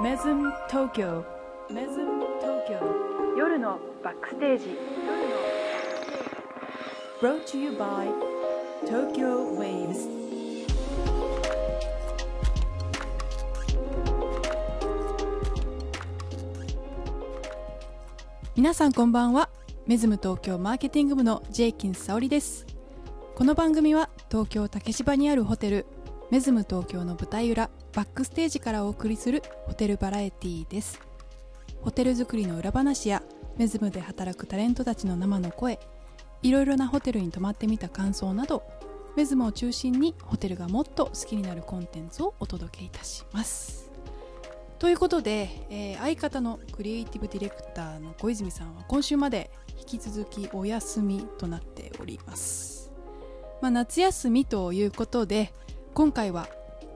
メズム東京メズム東京夜のバックステージ。Brought to you by Tokyo Waves. 皆さんこんばんは。メズム東京マーケティング部のジェイキン沙織です。この番組は東京竹芝にあるホテルメズム東京の舞台裏バックステージからお送りするホテルバラエティーです。ホテル作りの裏話やメズムで働くタレントたちの生の声いろいろなホテルに泊まってみた感想などメズムを中心にホテルがもっと好きになるコンテンツをお届けいたします。ということで、えー相方のクリエイティブディレクターの小泉さんは今週まで引き続きお休みとなっております、まあ、夏休みということで今回は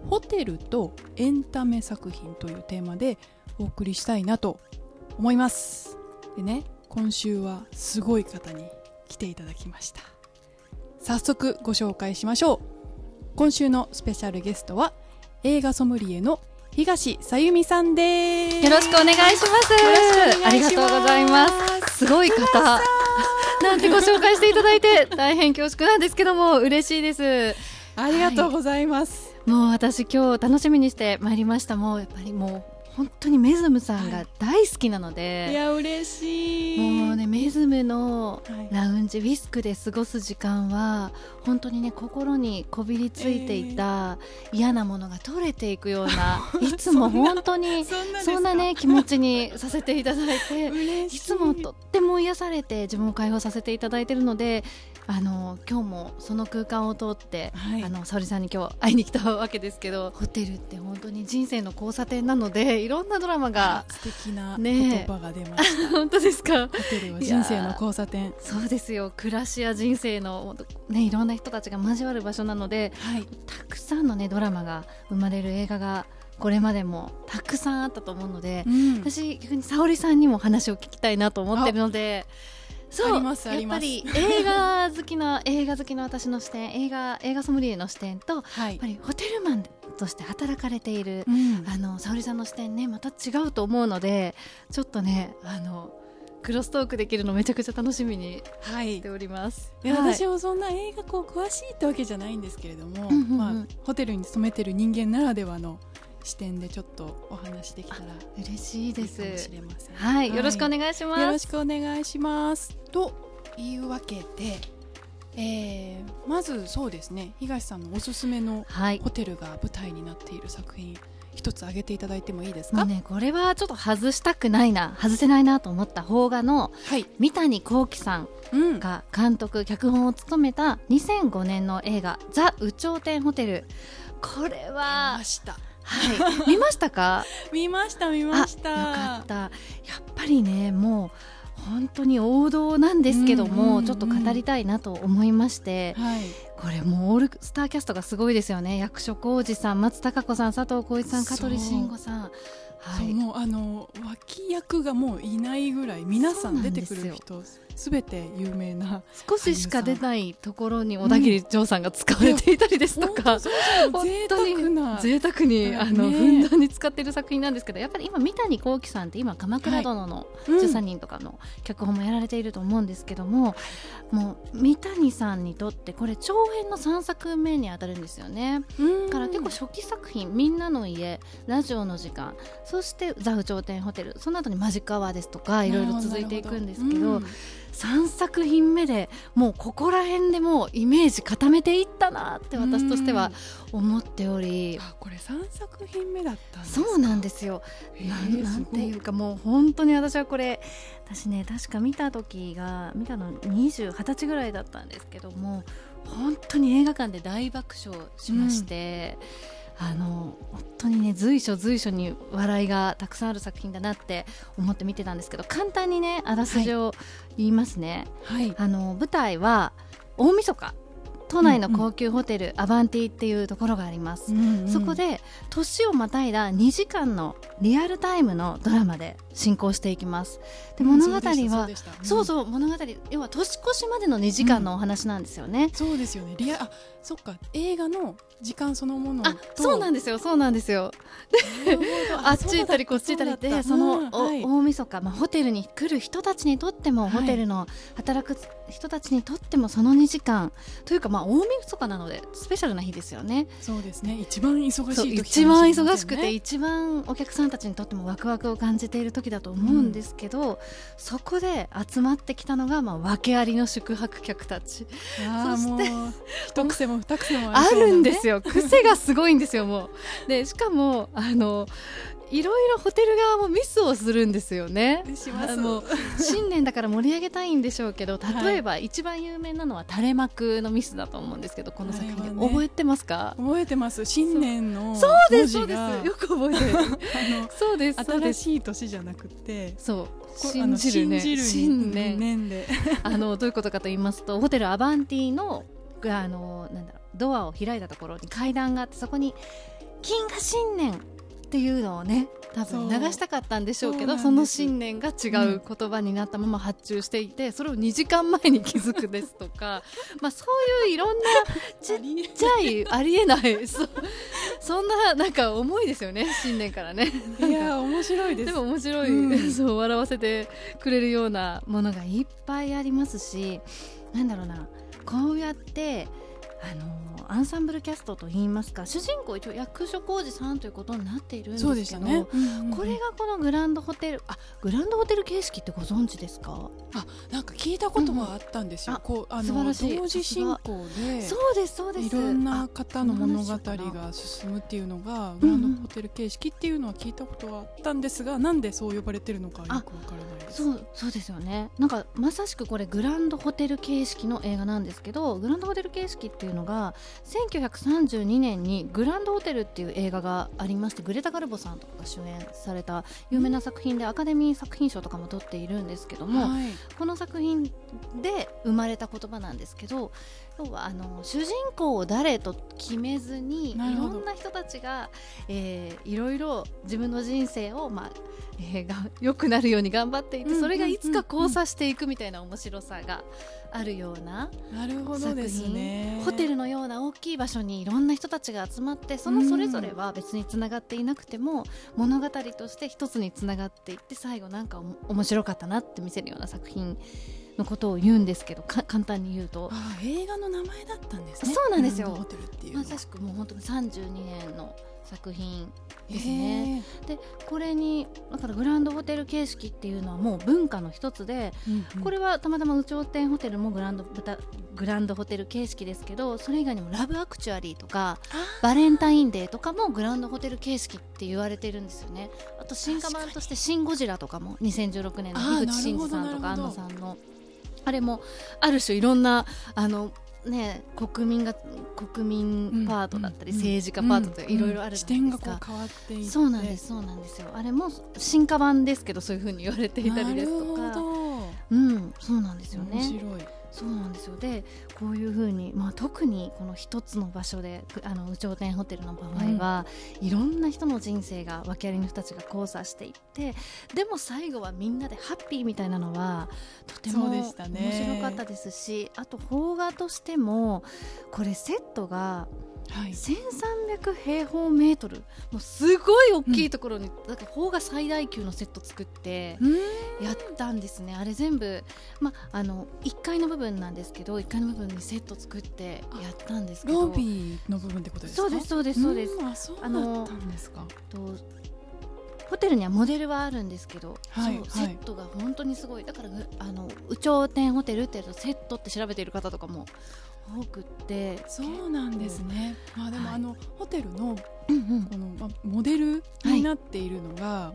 ホテルとエンタメ作品というテーマでお送りしたいなと思いますでね今週はすごい方に来ていただきました早速ご紹介しましょう今週のスペシャルゲストは映画ソムリエの東さゆみさんですよろしくお願いします。よろしくお願いしますありがとうございます。すごい方。なんてご紹介していただいて大変恐縮なんですけども嬉しいです。ありがとうございます、もう私今日楽しみにしてまいりました。もうやっぱりもう本当にメズムさんが大好きなのい、で、や嬉しい。もうねメズムのはい。ラウンジウィスクで過ごす時間は本当にね心にこびりついていた嫌なものが取れていくような、いつも本当にそんなね気持ちにさせていただいてい。つもとっても癒されて自分を解放させていただいているのであの今日もその空間を通って、はい。あの沙織さんに今日会いに来たわけですけどホテルって本当に人生の交差点なのでいろんなドラマが素敵なね。言葉が出ました、本当ですか？ホテルは人生の交差点。そうですよ。暮らしや人生の、ね、いろんな人たちが交わる場所なのではい。たくさんの、ね、ドラマが生まれる映画がこれまでもたくさんあったと思うので、うん。私逆に沙織さんにも話を聞きたいなと思ってるのでそうありますやっぱり映画好きな映画好きな私の視点映画映画ソムリエの視点とやっはいぱりホテルマンとして働かれている、うん。あの沙織さんの視点ねまた違うと思うのでちょっとねあのクロストークできるのめちゃくちゃ楽しみにはい。しております。いやはい。私もそんな映画こう詳しいってわけじゃないんですけれども、うんうんうん。まあ、ホテルに勤めてる人間ならではの視点でちょっとお話できたらい嬉しいでいかもすしれません。はい、よろしくおい願いします。よろしくお願いします。というわけで、えーまずそうですね東さんのおすすめのはい。ホテルが舞台になっている作品一つ挙げていただいてもいいですか、ね、これはちょっと外したくないな、外せないなと思った邦画のはい、三谷幸喜さんうん、が監督、脚本を務めた2005年の映画「ザ・有頂天ホテル」これ見はま、したはい、見ましたか？見ました見ました。あよかった。やっぱりねもう本当に王道なんですけども、うんうんうんちょっと語りたいなと思いまして、はい。これもうオールスターキャストがすごいですよね。役所広司さん松たか子さん佐藤浩市さん香取慎吾さん。はいもうあの脇役がもういないぐらい皆さん出てくる人すべて有名な少ししか出ないところに小田切丈さんが使われていたりですとか、そうそう本贅当に贅沢に、ねあのふんだんに使っている作品なんですけどやっぱり今三谷幸喜さんって今「鎌倉殿のうん。13人」とかの脚本もやられていると思うんですけども、もう三谷さんにとってこれ長編の3作目に当たるんですよね。から結構初期作品「みんなの家」「ラジオの時間」そして「ザ・有頂天ホテル」その後に「マジカワ」ですとかいろいろ続いていくんですけど3作品目でもうここら辺でもうイメージ固めていったなって私としては思っており。これ三作品目だったそうなんですよ。なんなんていうかもう本当に私はこれ私ね確か見た時が見たの20 20歳ぐらいだったんですけども本当に映画館で大爆笑しまして、あの本当にね随所随所に笑いがたくさんある作品だなって思って見てたんですけど簡単にねあらすじを言いますね。はい。あの舞台は大晦日都内の高級ホテル、アバンティっていうところがあります、うんうん。そこで年をまたいだ2時間のリアルタイムのドラマで進行していきます。で物語は、そうそうでした。そうそう物語要は年越しまでの2時間のお話なんですよね、そうですよね。リアあそっか。映画の時間そのものとあそうなんですよそうなんですよ。あっち行ったりこっち行ったりでその、おはい。大晦日、まあ、ホテルに来る人たちにとっても、はい。ホテルの働く人たちにとってもその2時間。というか、まあ、大晦日なのでスペシャルな日ですよね。そうですね。一番忙しい時そうかもしれませ一番んね忙しくて一番お客さんたちにとってもワクワクを感じている時だと思うんですけど、そこで集まってきたのが、まあ、訳ありの宿泊客たち。ああそしてもう一癖も二癖もあねるんですよ。癖がすごいんですよもう。でしかもあのいろいろホテル側もミスをするんですよね。します。新年だから盛り上げたいんでしょうけど例えば一番有名なのは垂れ幕のミスだと思うんですけどこの作品ね覚えてますか？覚えてます。新年のそうですそうです。よく覚えてる。あそうですのそうです。新しい年じゃなくてそう。信じるね。信じる新年年で。あのどういうことかと言いますとホテルアバンティのあのなんだろうドアを開いたところに階段があってそこに「金河新年」っていうのをね多分流したかったんでしょうけどそのなんです。新年が違う言葉になったまま発注していて、それを2時間前に気づくですとか まあそういういろんな ちっちゃいありえない そそんななんか重いですよね新年からね。いや面白いです。でも面白い、うん。そう笑わせてくれるようなものがいっぱいありますしなんだろうなこうやってあのアンサンブルキャストといいますか主人公一応役所広司さんということになっているんですけどそうでしたね、これがこのグランドホテルあグランドホテル形式ってご存知ですか？あなんか聞いたことはあったんですよ、うんこうあ素晴のらしい。同時進行でそうですそうです。いろんな方の物語が進むっていうのがうんグランドホテル形式っていうのは聞いたことはあったんですが、なんでそう呼ばれてるのかよくわからないです。そうそうですよね。なんかまさしくこれグランドホテル形式の映画なんですけどグランドホテル形式っていうのが1932年にグランドホテルっていう映画がありましてグレタ・ガルボさんとかが主演された有名な作品でアカデミー作品賞とかも取っているんですけども、はい、この作品で生まれた言葉なんですけど要はあの主人公を誰と決めずにいろんな人たちが、えーいろいろ自分の人生を、まあえー が良くなるように頑張っていて、うんうんそれがいつか交差していくみたいな面白さがあるようななるほど作品、ね。ホテルのような大きい場所にいろんな人たちが集まってそのそれぞれは別につながっていなくても、物語として一つにつながっていって最後なんか面白かったなって見せるような作品のことを言うんですけどか簡単に言うと。あ映画の名前だったんですね。そうなんですよ。グランドホテルっていう。のまは。さしくもう本当に32年の作品ですへね。ー。でこれにだからグランドホテル形式っていうのはもう文化の一つで、うんうん。これはたまたま有頂天ホテルもグランドグランドホテル形式ですけどそれ以外にもラブアクチュアリーとかバレンタインデーとかもグランドホテル形式って言われてるんですよね。あと進化版として「シン・ゴジラ」とかも2016年の樋口真嗣さんとか安野さんのあれもある種いろんなあのね国民が国民パートだったり、うん政治家パートとかいろいろあるじ視ゃないですか、変わっていって。そうなんですそうなんですよ。あれも進化版ですけどそういうふうに言われていたりですとか。なるほうんそうなんですよど面ね白いそうなんですよ。でこういうふうに、まあ、特にこの一つの場所であの有頂天ホテルの場合は、いろんな人の人生が訳ありの人たちが交差していってでも最後はみんなでハッピーみたいなのはとても面白かったですしあと邦画としてもこれセットがはい。1300平方メートルもうすごい大きいところに、だから邦画最大級のセット作って。やったんですね。あれ全部、ま、あの1階の部分なんですけど1階の部分にセット作ってやったんですけど。ロビーの部分ってことですか？そうですそうですそうです。ん。あそうだあのったんですか？とホテルにはモデルはあるんですけど、はいセットが本当にすごい。だからぐあの有頂天ホテルってセットって調べている方とかも多くって。そうなんですね。まあでもはい。あのホテルのこのまモデルになっているのが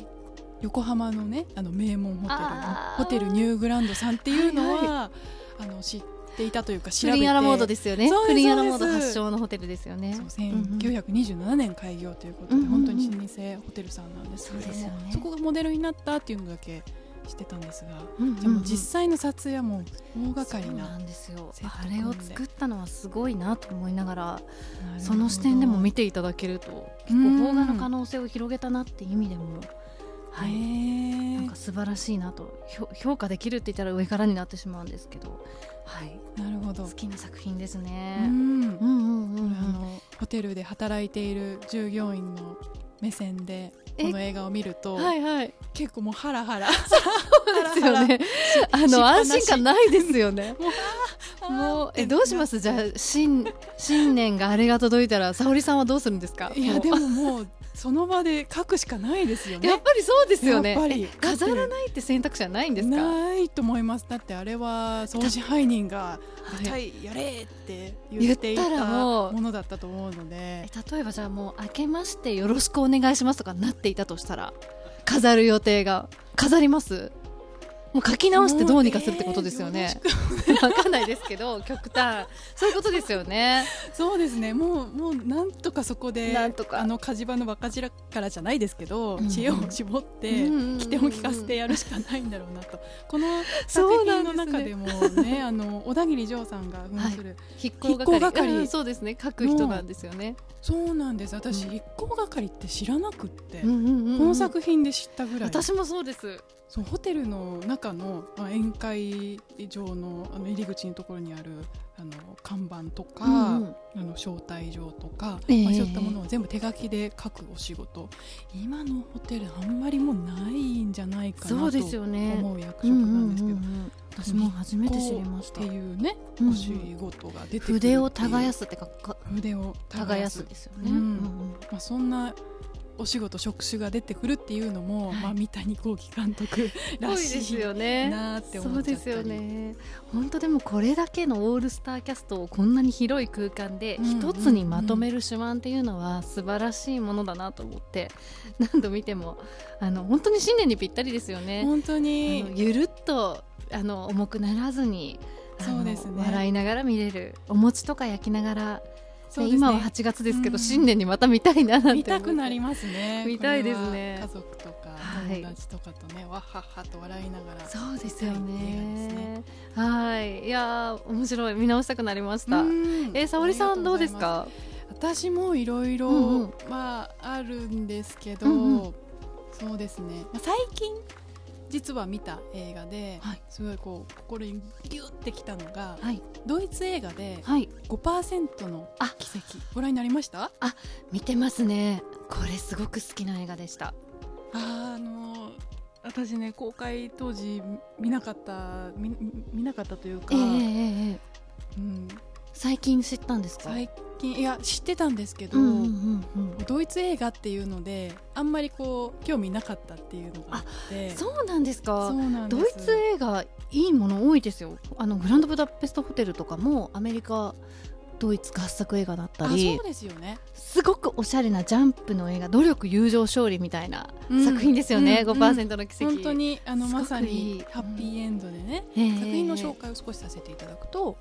横浜のねあの名門ホテルあー。ホテルニューグランドさんっていうのはいはあの知っていたというか調フべて。リンアラモードですよね。フリンアラモード発祥のホテルですよね。そううんうん。1927年開業ということで、うんうんうん。本当に老舗ホテルさんなんですけれどね。そこがモデルになったっていうのだけしてたんですが、じゃあもう実際の撮影はもう大掛かりそうななんですよ。あれを作ったのはすごいなと思いながらその視点でも見ていただけると結うん。構邦画の可能性を広げたなって意味でも、はい、なんか素晴らしいなと評評価できるって言ったら上からになってしまうんですけど、はい、なるほど。好きな作品ですうね。ん。うんうんうんこうん。れあのホテルで働いている従業員の目線でえこの映画を見ると、はいはい。結構もうハラハラ。そうですよね。あの安心感ないですよね。もうもうえどうします？じゃあ新新年があれが届いたら沙織さんはどうするんですか？いやでももうその場で書くしかないですよね。やっぱりそうですよね。飾らないって選択肢はないんですか？ないと思います。だってあれは総支配人がはい絶対やれって言っていたものだったと思うので。え例えばじゃあもう明けましてよろしくお願いしますとかなっていたとしたら飾る予定が飾ります？もう書き直してどうにかするってことですよね。わかんないですけど極端。そういうことですよね。そうですね。もうもうなんとかそこでなんとか。あの火事場の若白からじゃないですけど、うん。うん知恵を絞って、起点を聞かせてやるしかないんだろうなと。この作品の中でもねあの小田切丈さんが扮する、筆行筆行係。うんそうですね。書く人なんですよね。そうなんです。私、うん。筆行係って知らなくって、この作品で知ったぐらい。私もそうです。そうホテルの中の、まあ、宴会場のあの入り口のところにあるあの看板とか、うんうん。あの招待状とか、ええ。まあ、そういったものを全部手書きで書くお仕事。今のホテルあんまりもうないんじゃないかなとそうですよね。思う役職なんですけど、私も初めて知りました。って。いうね、お仕事が出てくる筆を耕すってかか。筆を耕す。ですよね。うん。まあ、そんなお仕事職種が出てくるっていうのも、はいまあ、三谷幸喜監督らしいすごいですよね。なーって思そうっちゃったりですよね。本当でもこれだけのオールスターキャストをこんなに広い空間で一つにまとめる手腕っていうのは素晴らしいものだなと思って 何度見てもあの本当に新年にぴったりですよね。本当あにのゆるっとあの重くならずに。そうですね笑いながら見れるお餅とか焼きながら、ね。今は8月ですけど、うん。新年にまた見たいな見たくなりますね。見たいですね。家族とかはい友達とかとね、わっはっはと笑いながらそうですよね。ね。はい、いやー面白い。見直したくなりました。うん。えー、沙織さんどうですあか？私もいろいろまああるんですけど、うんうん。そうですね、まあ、最近実は見た映画で、はい。すごいこう心にギュッてきたのがはい。ドイツ映画ではい。5%のあ。奇跡。ご覧になりました？見てますね。これすごく好きな映画でした。あーあの私ね公開当時見なかった見見なかったというか、ええええええ。うん、最近知ったんですか？最近いや知ってたんですけど、うんうんうんうん。ドイツ映画っていうのであんまりこう興味なかったっていうのがあってそうなんですか？ドイツ映画いいもの多いですよ。あのグランドブダペストホテルとかもアメリカ。ドイツ合作映画だったありそうですよねすごくおしゃれなジャンプの映画努力友情勝利みたいなうん作品ですよね、うん5%の奇跡、本当にあのまさにハッピーエンドでね、ええ作品の紹介を少しさせていただくと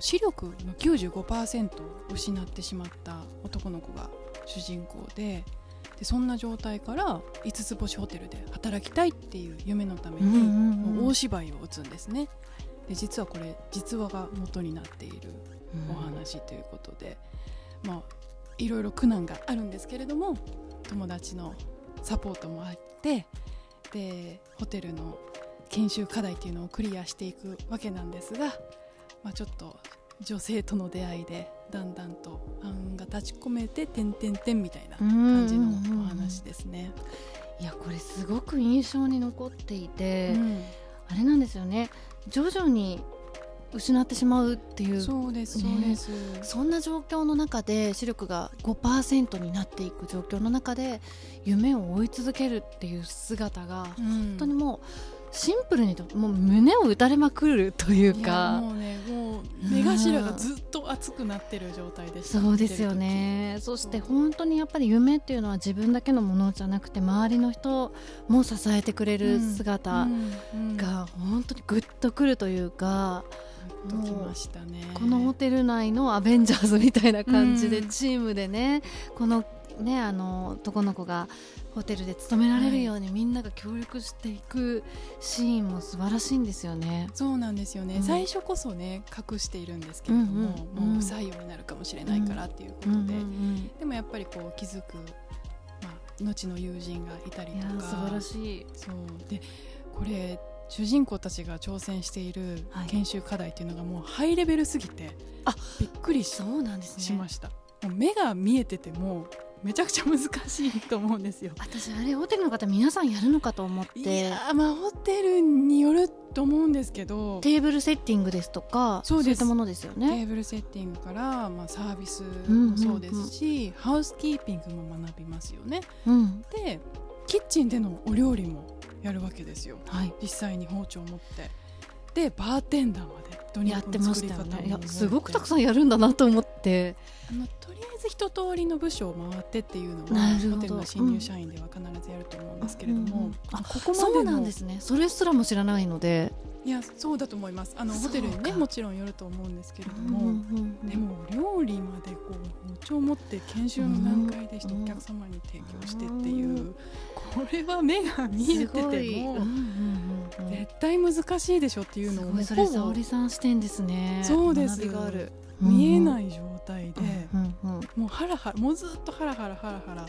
視力の95%を失ってしまった男の子が主人公ででそんな状態から5つ星ホテルで働きたいっていう夢のために、大芝居を打つんですね。で実はこれ実話が元になっているお話ということで、まあいろいろ苦難があるんですけれども友達のサポートもあってでホテルの研修課題っていうのをクリアしていくわけなんですが、まあ、ちょっと女性との出会いでだんだんと暗が立ち込めて点々点みたいな感じのお話ですね。いやこれすごく印象に残っていて、うん。あれなんですよね。徐々に失ってしまうっていうそそうですね。そうです、んな状況の中で視力が5%になっていく状況の中で夢を追い続けるっていう姿がうん。本当にもうシンプルにともう胸を打たれまくるというか。もうねもう目頭がずっと熱くなってる状態でした。そうですよね。そして本当にやっぱり夢っていうのは自分だけのものじゃなくて周りの人も支えてくれる姿が本当にグッとくるというか、ましたね。このホテル内のアベンジャーズみたいな感じでうん。チームでねこのねあの男の子がホテルで勤められるようにみんなが協力していくシーンも素晴らしいんですよね。そうなんですよね、うん。最初こそね隠しているんですけれども、うんうんもう不採用になるかもしれないからっていうことで、うんうんでもやっぱりこう気づく、まあ、後の友人がいたりうん、いとかや素晴らしい。そう。でこれ主人公たちが挑戦しているはい。研修課題っていうのがもうハイレベルすぎて、あびっくりしそうなんですね。しました。もう目が見えててもめちゃくちゃ難しいと思うんですよ。私あれホテルの方皆さんやるのかと思っいてやーまあホテルによると思うんですけど。テーブルセッティングですとかそうです。いったものですよテね。ーブルセッティングから、まあ、サービスもそうですし、ハウスキーピングも学びますよね。うん。でキッチンでのお料理もやるわけですよ。はい。実際に包丁を持って。でバーテンダーまでやってましたよね。すごくたくさんやるんだなと思って。あのとりあえず一通りの部署を回ってっていうのはホテルの新入社員では必ずやると思うんですけれども、うんうんあここまそうでのなんですね。それすらも知らないので。いやそうだと思います。あのホテルにねもちろんよると思うんですけれども、うんうんうんでも料理までこう包丁を持って研修の段階でお客様に提供してっていう、これは目が見えててもうんうんうんうん。絶対難しいでしょっていうのをすごい。それ沙織さん視点ですね。そうです。学びがある見えいない状態で、うんうんもうハラハラもうずっとハラハラハラハラ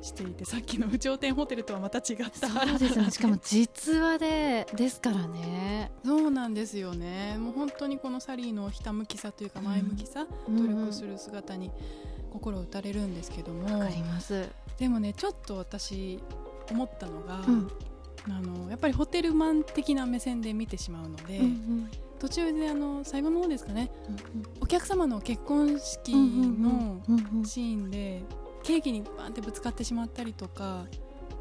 していてさっきの有頂天ホテルとはまた違ったハラハラ。しかも実話でですからね。そうなんですよね。もう本当にこのサリーのひたむきさというか前向きさ、努力する姿に心打たれるんですけども、わかります。でもねちょっと私思ったのが、うん。あのやっぱりホテルマン的な目線で見てしまうので、うん途中であの最後の方ですかね。うんお客様の結婚式うんのうんうん。シーンでケーキにバンってぶつかってしまったりとか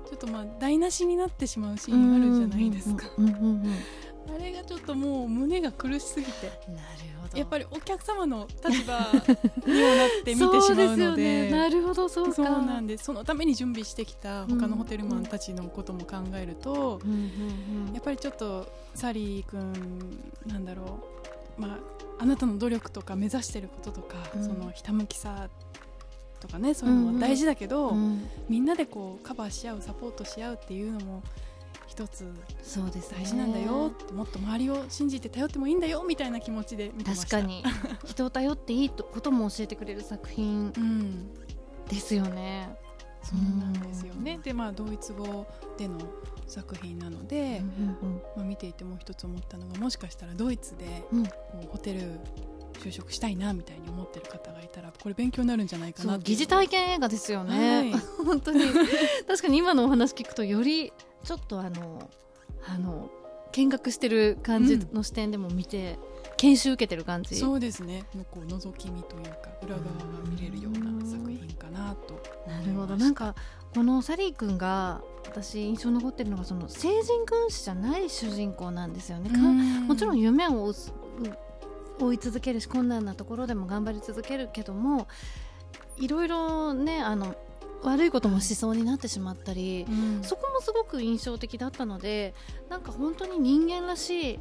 ちょっとまあ台無しになってしまうシーンあるじゃないですか、うんうんうんうんあれがちょっともう胸が苦しすぎて。なるほど。やっぱりお客様の立場にもなって見てしまうので。そうですよね。なるほどそうか。そうなんです。そのために準備してきた他のホテルマンたちのことも考えると、うんうんうんやっぱりちょっとサリー君なんだろう。まああなたの努力とか目指してることとか、うん。そのひたむきさとかねそういうのは大事だけど、うんみんなでこうカバーし合うサポートし合うっていうのも一つそうですね。大事なんだよ、もっと周りを信じて頼ってもいいんだよみたいな気持ちで見てま確かに。人を頼っていいことも教えてくれる作品うん。ですよね。そうなんですよね、でまあドイツ語での作品なので、うんまあ、見ていてもう一つ思ったのがもしかしたらドイツでうホテル就職したいなみたいに思ってる方がいたらこれ勉強になるんじゃないかな疑似体験映画ですよね、はい。本当に。確かに今のお話聞くとよりちょっとあのあの見学してる感じの視点でも見て、研修受けてる感じ。そうですね。のこう覗き見というか裏側が見れるような作品かなと。なるほど。なんかこのサリー君が私印象に残ってるのがその成人君子じゃない主人公なんですよね、かもちろん夢を追う追い続けるし困難なところでも頑張り続けるけどもいろいろねあの悪いこともしそうになってしまったり、うん。そこもすごく印象的だったのでなんか本当に人間らしい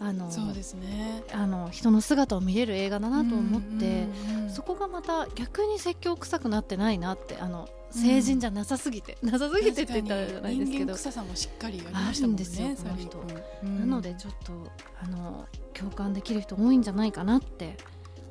あのそうですね。あの人の姿を見れる映画だなと思って、そこがまた逆に説教臭くなってないなってあの成人じゃなさすぎて、なさすぎてって言ったらじゃないですけど。人間臭さもしっかりありましたもんねあるんですよサリーこの君なのでちょっとあの共感できる人多いんじゃないかなって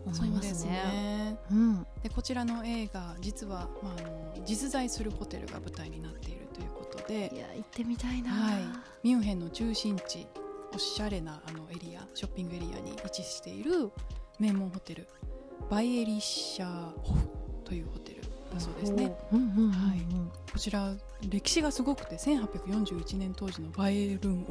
思いまそうですすね。ねうん。でこちらの映画実は、まあ、あの実在するホテルが舞台になっているということでいや行ってみたいな。はい。ミュンヘンの中心地おしゃれなあのエリアショッピングエリアに位置している名門ホテルバイエリッシャーホフというホテルだそうですね。こちら歴史がすごくて1841年当時のバイエルン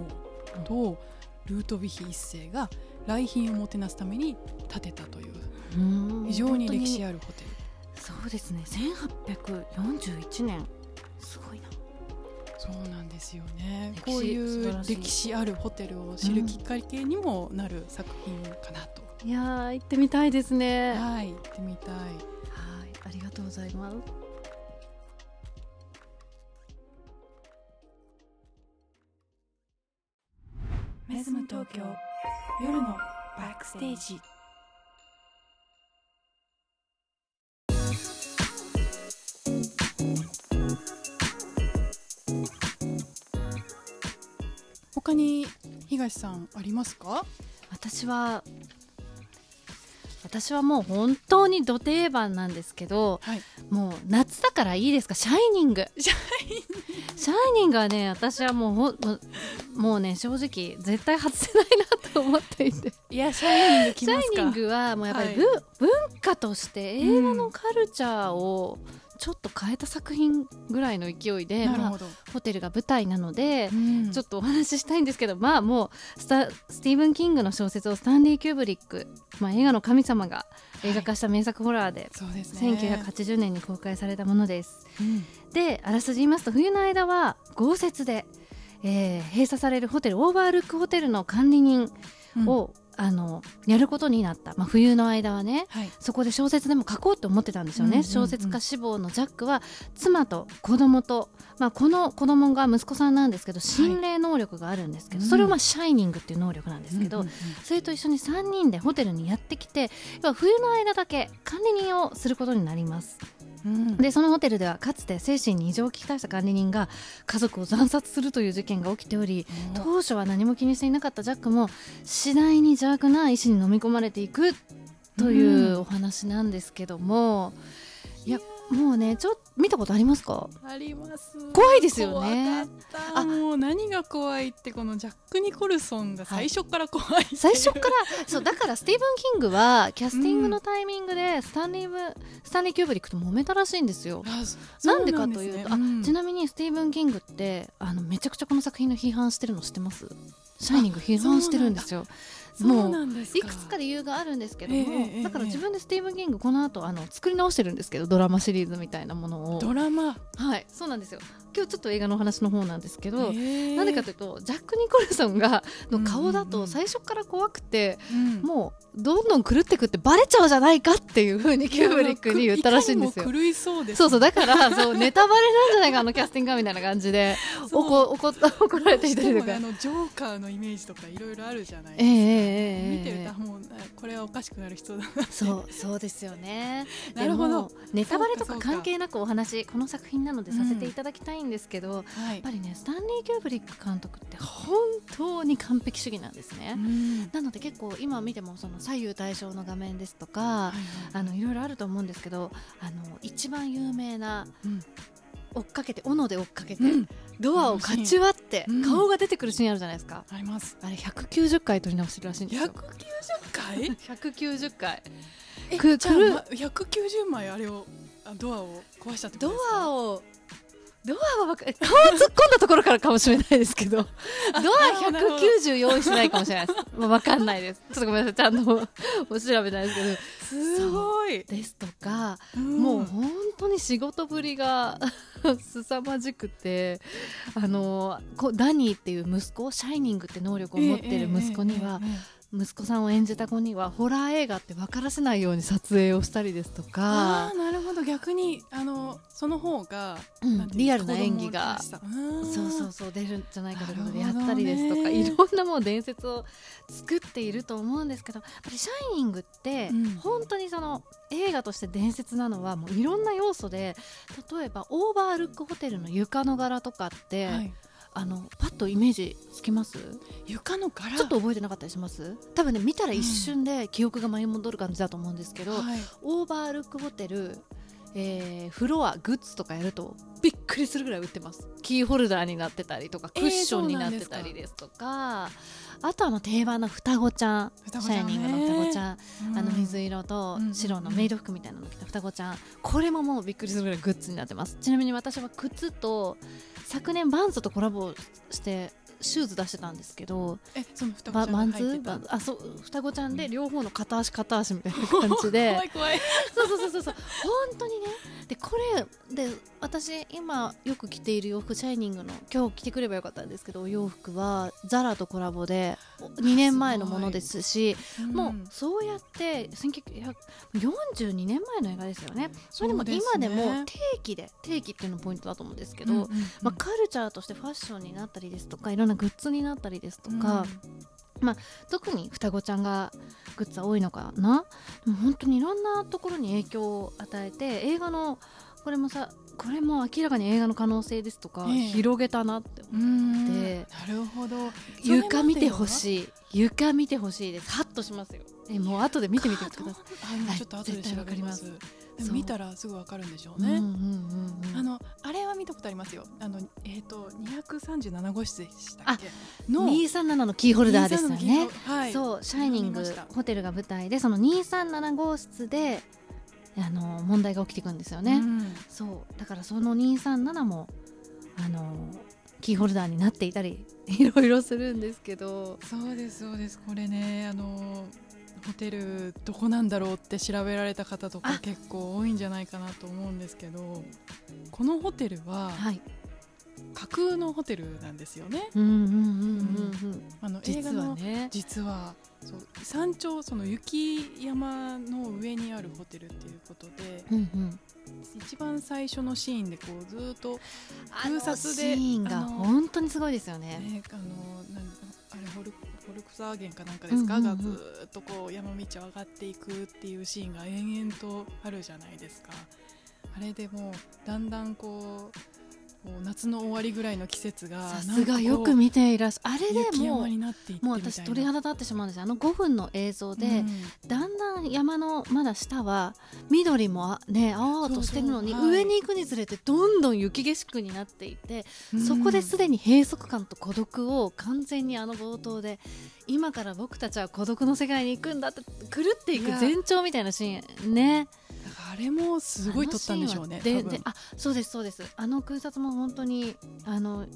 王とルートヴィヒ一世が来賓をもてなすために建てたといううん。非常に歴史本あるホテル。そうですね。1841年。すごいな。そうなんですよね。こういう歴史あるホテルを知るきっかけにもなる作品かなと、いやー行ってみたいですね。はいはい行ってみたいありがとうございます。メズム東京夜のバックステージ他に東さんありますか？私は私はもう本当にど定番なんですけどはい。もう夏だからいいですか？シャイニング。シャイニング。はね私はもうほんもうね正直絶対外せないなと思っていて。いやシャイニングきシャイニングはもうやっぱりはい。ぶ、文化として映画のカルチャーをちょっと変えた作品ぐらいの勢いで、まあホテルが舞台なので、うん。ちょっとお話ししたいんですけどまあもうスタスティーブン・キングの小説をスタンリー・キューブリック、まあ、映画の神様が映画化した名作ホラーで、そうですね。1980年に公開されたものです。うん。であらすじ言いますと冬の間は豪雪で、えー閉鎖されるホテルオーバールックホテルの管理人うん。を、あのやることになった、まあ、冬の間はねはい。そこで小説でも書こうと思ってたんですよね、うんうんうん小説家志望のジャックは妻と子供と、まあ、この子供が息子さんなんですけど心霊能力があるんですけど、うん。それをまあシャイニングっていう能力なんですけど、うんうんうんそれと一緒に3人でホテルにやってきて要は冬の間だけ管理人をすることになりますうん。でそのホテルではかつて精神に異常をきたした管理人が家族を惨殺するという事件が起きており当初は何も気にしていなかったジャックも次第に邪悪な意志に飲み込まれていくというお話なんですけども、いやもうねちょっと見たことありますか？あります。怖いですよね。怖かった。あもう何が怖いってこのジャック・ニコルソンが最初から怖い。っていう最初から？そうだからスティーブン・キングはキャスティングのタイミングでスタンリーブ、スタンリー・キューブリックと揉めたらしいんですよ。なんでかというとあちなみにスティーブン・キングってあのめちゃくちゃこの作品の批判してるの知ってます？シャイニング批判してるんですよ。そうもうなんですか。いくつか理由があるんですけども、ええええだから自分でスティーブン・キングこの後あの作り直してるんですけどドラマシリーズみたいなものを。ドラマ。はいそうなんですよ今日ちょっと映画のお話の方なんですけど、なんでかというとジャック・ニコルソンがの顔だと最初から怖くて、うん。もうどんどん狂ってくってバレちゃうじゃないかっていう風にキューブリックに言ったらしいんですよ。狂いそうですそうそうだからそうネタバレなんじゃないかあのキャスティングがみたいな感じでそう。怒怒った怒られていたりとか。ねあのジョーカーのイメージとかいろいろあるじゃないええええええ。見てるともうこれはおかしくなる人だなそうそうですよね。なるほど。ネタバレとか関係なくお話この作品なのでさせていただきたいんですけど、はい。やっぱりねスタンリー・キューブリック監督って本当に完璧主義なんですね、うん。なので結構今見てもその左右対称の画面ですとか、はいあのいろいろあると思うんですけどあの一番有名なうん。追っかけて斧で追っかけて、うん。ドアをかち割ってうん。顔が出てくるシーンあるじゃないですか、あります。あれ190回撮り直してるらしいんですよ。190回？190回。えくじゃあ、ま、190枚あれをあドアを壊したってことドですか？アをドアはわか 顔突っ込んだところからかもしれないですけどドアなるほど190用意してないかもしれないです。まあわかんないです。ちょっとごめんなさい。ちゃんとお 調べないですけど。すごい、ですとか、うん。もう本当に仕事ぶりが 凄まじくてあのこダニーっていう息子シャイニングって能力を持ってる息子にはえええ息子さんを演じた子にはホラー映画って分からせないように撮影をしたりですとあか。あ、なるほど。逆にあのその方が、うんリアルな演技が。そうそうそう出るんじゃないかということでやったりですとかいろんなもう伝説を作っていると思うんですけどやっぱり「シャイニング」ってうん。本当にその映画として伝説なのはもういろんな要素で例えばオーバールックホテルの床の柄とかって、はい、あのパッとイメージつきます？床の柄。ちょっと覚えてなかったりします？多分ね見たら一瞬で記憶が舞い戻る感じだと思うんですけど、はい、オーバールックホテル、えーフロアグッズとかやるとびっくりするぐらい売ってます。キーホルダーになってたりとかクえーッションになってたりですとか,、あとあ定番の双子ちゃん。シャイニングの双子ちゃん、うん。あの水色とうん白のメイド服みたいなの着た双子ちゃん。これももうびっくりするぐらいグッズになってます。ちなみに私は靴と昨年バンズとコラボしてシューズ出してたんですけどえその双子ちゃんあそう双子ちゃんで両方の片足片足みたいな感じで。怖い怖い。そうそうそうそう。そう本当にね。でこれで私今よく着ている洋服シャイニングの今日着てくればよかったんですけどお洋服はザラとコラボで2年前のものですしもうそうやって1942年前の映画ですよね。それでも今でも定期で定期っていうのポイントだと思うんですけど、まあ、カルチャーとしてファッションになったりですとかいろんなグッズになったりですとか、特に双子ちゃんがグッズは多いのかな。本当にいろんなところに影響を与えて映画のこれもさこれも明らかに映画の可能性ですとか、ええ。広げたなって思うう、ん。でなるほど。床見てほい。しい床見てほしいです。ハッとしますよ。えもう後で見てみてください。あもうちょっと後で調べます絶対わかります。でも見たらすぐわかるんでしょうね、うんうんうんうん。あのあれは見たことありますよ。あのえっ、と237号室でしたっけ？の237のキーホルダーですよ237のキねはいそう「シャイニングホテル」が舞台でその237号室であの問題が起きていくんですよね、うん。そう。だからその237もあのキーホルダーになっていたりいろいろするんですけど。そうですそうです。これねあのホテルどこなんだろうって調べられた方とかあ。結構多いんじゃないかなと思うんですけどこのホテルははい。架空のホテルなんですよね。映実画の実はそう山頂その雪山の上にあるホテルっていうことでうんうん。一番最初のシーンでこうずっと空撮でシーンが本当にすごいですよね。ね、あのなんあれフォルフォルクスワーゲンかなんかですか、うんうんうん。がずーっとこう山道を上がっていくっていうシーンが延々とあるじゃないですか。あれでもうだんだんこうこう夏の終わりぐらいの季節がさすがよく見ていらっしゃる。あれで雪ももう私鳥肌立ってしまうんです。よあの5分の映像で、だんだん山のまだ下は緑もあね青々としてるのにはい。上に行くにつれてどんどん雪景色になっていて、うん。そこですでに閉塞感と孤独を完全にあの冒頭で今から僕たちは孤独の世界に行くんだって狂っていく前兆みたいなシーン。ねあれもすごい撮ったんでしょうねでであそうですそうです。あの空撮も本当にあの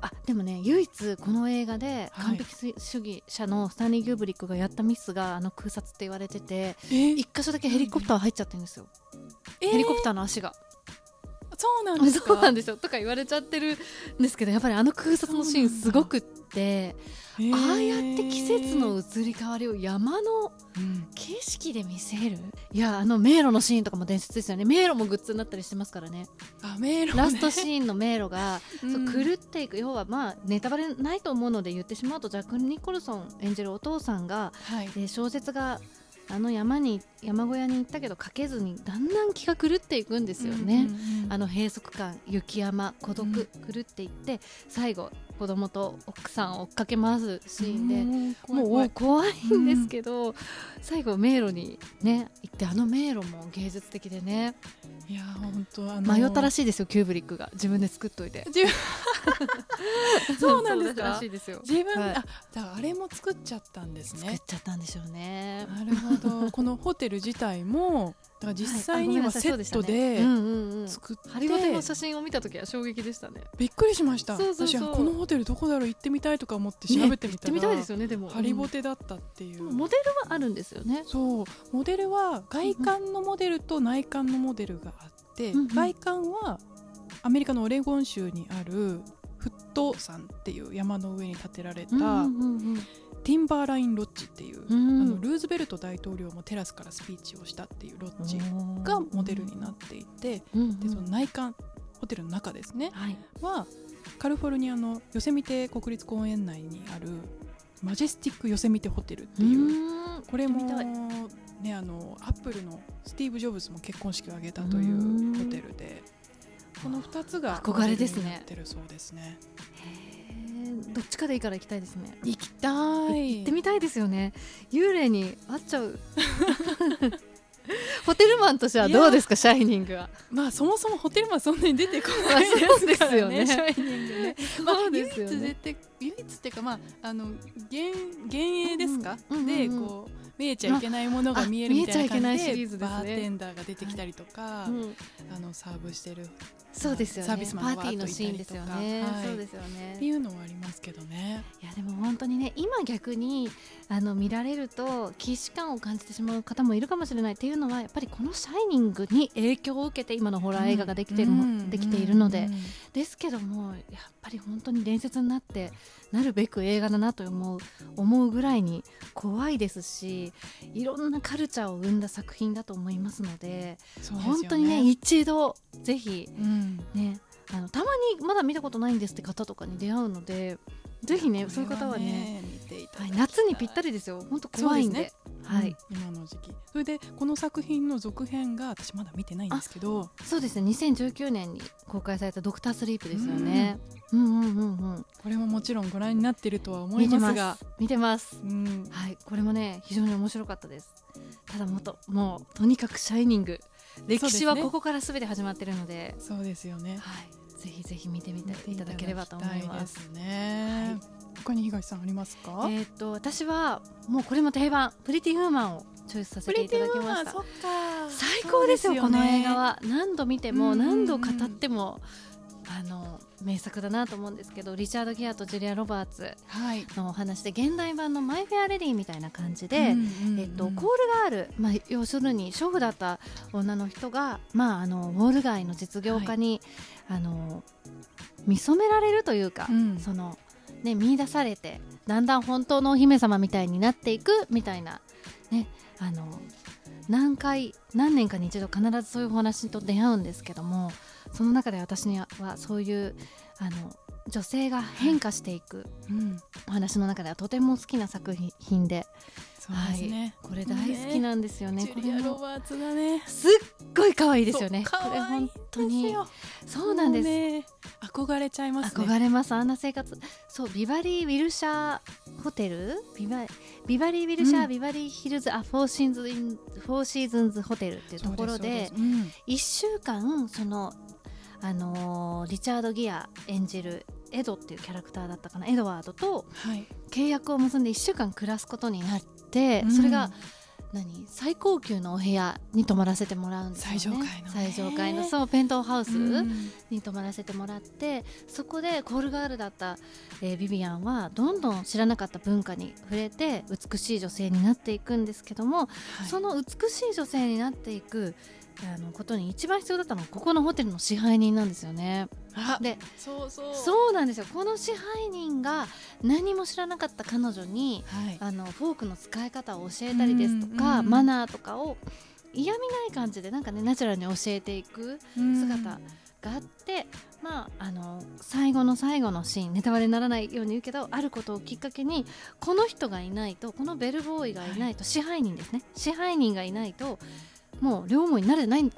あでもね唯一この映画ではい。完璧主義者のスタンリー・ギューブリックがやったミスがあの空撮って言われててえ？一箇所だけヘリコプター入っちゃってるんですよ、えー？ヘリコプターの足がそうなんですか？そうなんですよ。とか言われちゃってるんですけどやっぱりあの空撮のシーンすごくってああやって季節の移り変わりを山のうん景色で見せる？いやあの迷路のシーンとかも伝説ですよね。迷路もグッズになったりしてますからね。あ迷路ね。ラストシーンの迷路が、うん。そう狂っていく。要はまあネタバレないと思うので言ってしまうとジャック・ニコルソン演じるお父さんが、はい。えー小説があの山に山小屋に行ったけど書けずにだんだん気が狂っていくんですよね。うんうんうん。あの閉塞感雪山孤独、うん狂っていって最後子供と奥さんを追っかけ回すシーンで、うんもう怖いんですけど、最後迷路にね行ってあの迷路も芸術的でね。いや本当あの迷ったらしいですよキューブリックが。自分で作っといて。自分。そうなんですか？自分、はい。あだあれも作っちゃったんです作っねちゃったんでしょうね。なるほど。このホテル自体もだから実際にはセットうでんうんうん作って、ハリボテの写真を見た時は衝撃でしたね。びっくりしました。私はこのホテルどこだろう行ってみたいとか思って調べてみたら、ね行ってみたいですよねでも。ハリボテだったっていう、うん。モデルはあるんですよね。そう。モデルは外観のモデルと内観のモデルがあって、うんうん。外観はアメリカのオレゴン州にあるフット山っていう山の上に建てられた、うんうんティンバーラインロッジっていう、うん。あのルーズベルト大統領もテラスからスピーチをしたっていうロッジがモデルになっていて、うんうん。でその内観ホテルの中ですね。はい。はカリフォルニアのヨセミテ国立公園内にあるマジェスティックヨセミテホテルっていう、うん。これもねあのアップルのスティーブ・ジョブズも結婚式を挙げたといううん。ホテルでこの2つが憧れですね。そうですねどっちかでいいから行きたいですね。行きたい。行ってみたいですよね。幽霊に会っちゃう。ホテルマンとしてはどうですか？シャイニングは。まあそもそもホテルマンそんなに出てこまあないですからね。ね。シャイニングね。まあそうですよね。唯一絶対唯一っていうかまああの幻幻影ですか、でこう見えちゃいけないものが見えるみたいな感じでシリーズですね。バーテンダーが出てきたりとか、うん。あのサーブしてるそうですよね。サービスマンがパーティーのシーンですよね、そうですよね。っていうのはありますけどね。いやでも本当にね今逆にあの見られると既視感を感じてしまう方もいるかもしれないっていうのはやっぱりこの「シャイニング」に影響を受けて今のホラー映画ができてるできているので、うんですけどもやっぱり本当に伝説になってなるべく映画だなと思う思うぐらいに怖いですしいろんなカルチャーを生んだ作品だと思いますのでそうですよ本当にね一度ぜひうん。ねあのたまにまだ見たことないんですって方とかに出会うのでぜひねそういう方はねはい、夏にぴったりですよ。本当怖いんではい、うん今の時期。それでこの作品の続編が私まだ見てないんですけど。そうですね。2019年に公開された「ドクタースリープ」ですよね。うん。うんうんうんこれももちろんご覧になってるとは思いますが。見てます。うん。はい。これもね非常に面白かったです。ただもっともうとにかく「シャイニング」歴史はここから全て始まってるので。そうですよね。はい、ぜひぜひ見てみていただければと思います。見てただきたい他に東さんありますか、えーっと私はもうこれも定番。プリティ・ウーマンをチョイスさせていただきました。そっか。最高ですよそうこの映画は。何度見てもうんうんうん。何度語ってもあの名作だなと思うんですけどリチャード・ギアとジュリア・ロバーツはい。のお話で現代版の「マイ・フェア・レディ」みたいな感じで、えっと、コールガール、まあ、要するに娼婦だった女の人が、まあ、あのウォール街の実業家に、あの見初められるというか、うん。そのね、見出されてだんだん本当のお姫様みたいになっていくみたいな、ね、あの何回何年かに一度必ずそういうお話と出会うんですけどもその中で私にはそういうあの女性が変化していくうん。お話の中ではとても好きな作品で。そうですね、これ大好きなんですよね。ジュリア・これもロバーツがね。すっごい可愛いですよね。これ本当に。そうなんです。もね憧れちゃいますね。憧れます。あんな生活。そうビバリーウィルシャーホテル？ビバビバリーウィルシャー、うん。ビバリーヒルズあフォーシーズンフォーシーズンズホテルっていうところでそうん。一週間そのあのーリチャードギア演じるエドっていうキャラクターだったかなエドワードとはい。契約を結んで1週間暮らすことになって、うん。それが何？最高級のお部屋に泊まらせてもらうんですよね。最上階のね。最上階のそうペントハウスうん。に泊まらせてもらって、そこでコールガールだった、えービビアンはどんどん知らなかった文化に触れて美しい女性になっていくんですけども、はい。その美しい女性になっていくあのことに一番必要だったのはここのホテルの支配人なんですよね。あでそうそう。そうなんですよ。この支配人が何も知らなかった彼女にはい。あのフォークの使い方を教えたりですとか、マナーとかを嫌味ない感じでなんかねナチュラルに教えていく姿があって、まああの最後の最後のシーンネタバレにならないように言うけどあることをきっかけにこの人がいないとこのベルボーイがいないと、支配人ですね。支配人がいないともう両思いになれない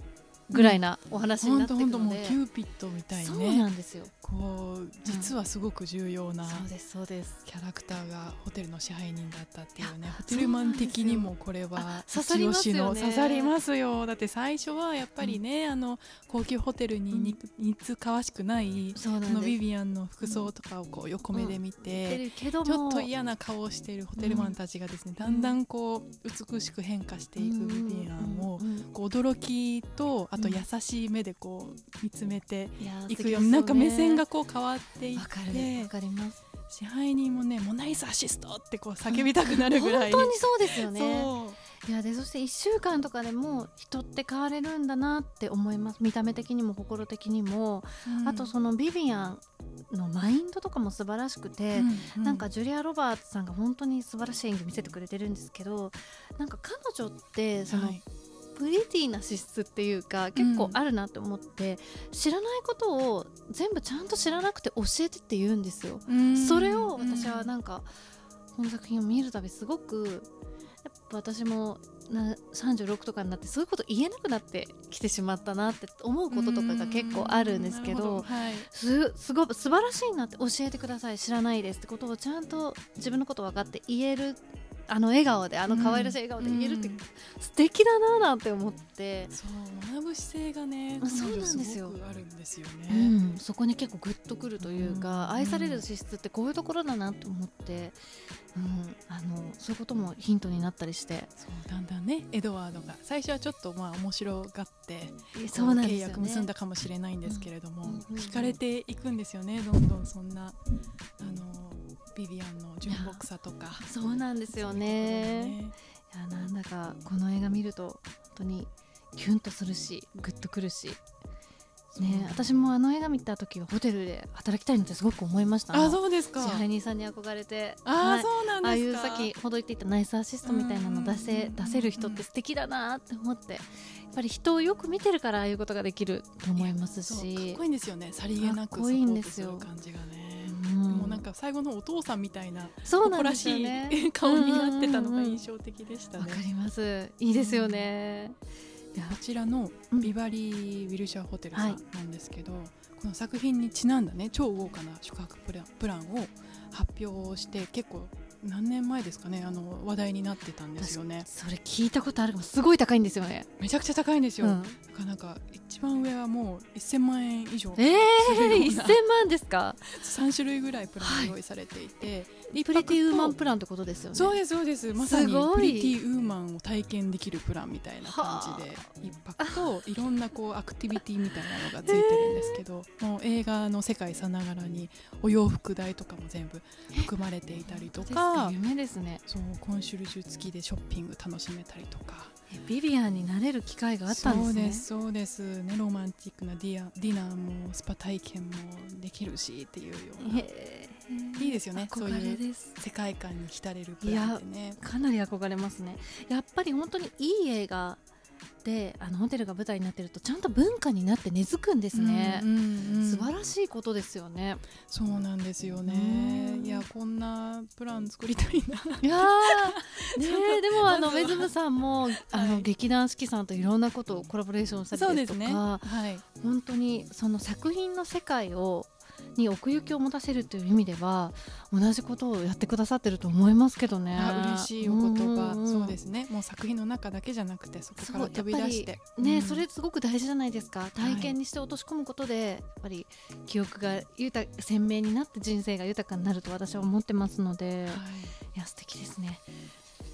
ぐらいなお話になっていくので、本当もうキューピッドみたいそうねなんですよ。こう実はすごく重要なそうですそうです。キャラクターがホテルの支配人だったっていうねホテルマン的にもこれはあ刺さりますよね。刺さりますよ。だって最初はやっぱりね、あの高級ホテルに似似つかわしくないそうなんです。そのビビアンの服装とかをこう横目で見て、ちょっと嫌な顔をしているホテルマンたちがですね、だんだんこう美しく変化していくビビアンを、うん。うんこう驚きとあとうん優しい目でこう見つめていくように、なんか目線がこう変わっていっわかるてわかります。支配人もね「モナリザアシスト!」ってこう叫びたくなるぐらい、本当にそうですよね。いやでそして1週間とかでも人って変われるんだなって思います見た目的にも心的にも、うんあとそのビビアンのマインドとかも素晴らしくて、うなんかジュリア・ロバーツさんが本当に素晴らしい演技見せてくれてるんですけどなんか彼女ってその、はいプリティな資質っていうか結構あるなと思って、知らないことを全部ちゃんと知らなくて教えてって言うんですよ。うん。それを私はなんか、この作品を見るたびすごくやっぱ私もな36とかになってそういうこと言えなくなってきてしまったなって思うこととかが結構あるんですけどはい。すすごい素晴らしいなって教えてください。知らないですってことをちゃんと自分のこと分かって言えるあの笑顔であの可愛らしい笑顔で言えるって、うん。素敵だななんて思って、そう学ぶ姿勢がねあそうなんですよ。あるんですようね、ん、そこに結構グッとくるというか、うん愛される資質ってこういうところだなと思って、うん、あのそういうこともヒントになったりして。そうだんだんねエドワードが最初はちょっとまあ面白がってそうなんです契約結んだかもしれないんですけれども、惹かれていくんですよねどんどんそんな。あのビビアンの純朴さとか。そうなんですよね。ところいやなんだかこの映画見ると本当にキュンとするしグッとくるし、ね、私もあの映画見た時はホテルで働きたいなってすごく思いました。あのそうですか。支配人さんに憧れて。あー、はい。そうなんああいうさっきほど言っていたナイスアシストみたいなの出せ出せる人って素敵だなって思ってやっぱり人をよく見てるからああいうことができると思いますそうかっしこいいんですよね。さりげなくいいんですよ感じがね、もなんか最後のお父さんみたいな誇らしい、顔になってたのが印象的でしたね。わかります。いいですよね、こちらのうん。ビバリー・ウィルシャーホテルさはいんなんですけど、この作品にちなんだね超豪華な宿泊プランを発表して結構何年前ですかねあの話題になってたんですよね。それ聞いたことあるかもすごい高いんですよね、めちゃくちゃ高いんですよ、うん。だからなんか一番上はもう1000万円以上えするー、ような。1000万ですか？3種類ぐらいプランが用意されていて、でプリティウーマンプランってことですよね。そうですそうです。まさにプリティウーマンを体験できるプランみたいな感じで一泊といろんなこうアクティビティみたいなのがついてるんですけど、もう映画の世界さながらにお洋服代とかも全部含まれていたりとか。夢ですね。そうコンシュルジュ付きでショッピング楽しめたりとか。えビビアンになれる機会があったんですね。そうですそうです。ねロマンティックなディアディナーもスパ体験もできるしっていうような。いいですよねそういう憧れです世界観に浸れるプランってね。かなり憧れますね。やっぱり本当にいい映画であのホテルが舞台になってるとちゃんと文化になって根付くんですね、うんうんうん素晴らしいことですよね。そうなんですよね。うん。いやこんなプラン作りたいな。いやー ねえでもあのまずはメズムさんもあの、はい。劇団四季さんといろんなことをコラボレーションしたりですとかはい。本当にその作品の世界をに奥行きを持たせるという意味では同じことをやってくださってると思いますけどね。あ嬉しいお言葉、んんん。そうですね。もう作品の中だけじゃなくてそこから飛び出して。ね、うん。それすごく大事じゃないですか。体験にして落とし込むことで、やっぱり記憶が豊か鮮明になって人生が豊かになると私は思ってますので、はい。い、や素敵ですね。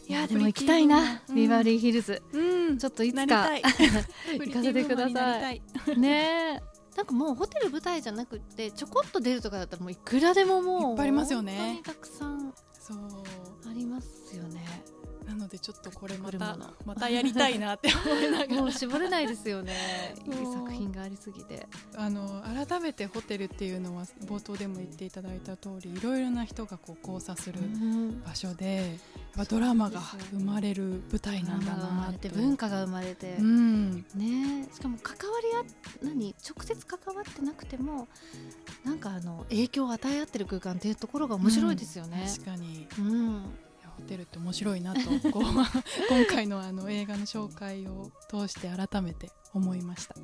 いやでも行きたいな、うん。ビバリーヒルズうん。ちょっといつか。行かせてください。ねなんかもうホテル舞台じゃなくってちょこっと出るとかだったらもういくらでももういっぱいありますよね。たくさんそう。ありますよねなのでちょっとこれまたまたやりたいなって思いながら。もう絞れないですよね。いい作品がありすぎて。あの改めてホテルっていうのは冒頭でも言っていただいた通りいろいろな人がこう交差するうん。場所でやっぱドラマが生まれる舞台なんだなって。て文化が生まれて、うん。ね。しかも関わりあ何？直接関わってなくてもなんかあの影響を与え合ってる空間っていうところが面白いですよね。確かに。いうん、やホテルって面白いなとこう 今回のあの映画の紹介を通して改めて思いました。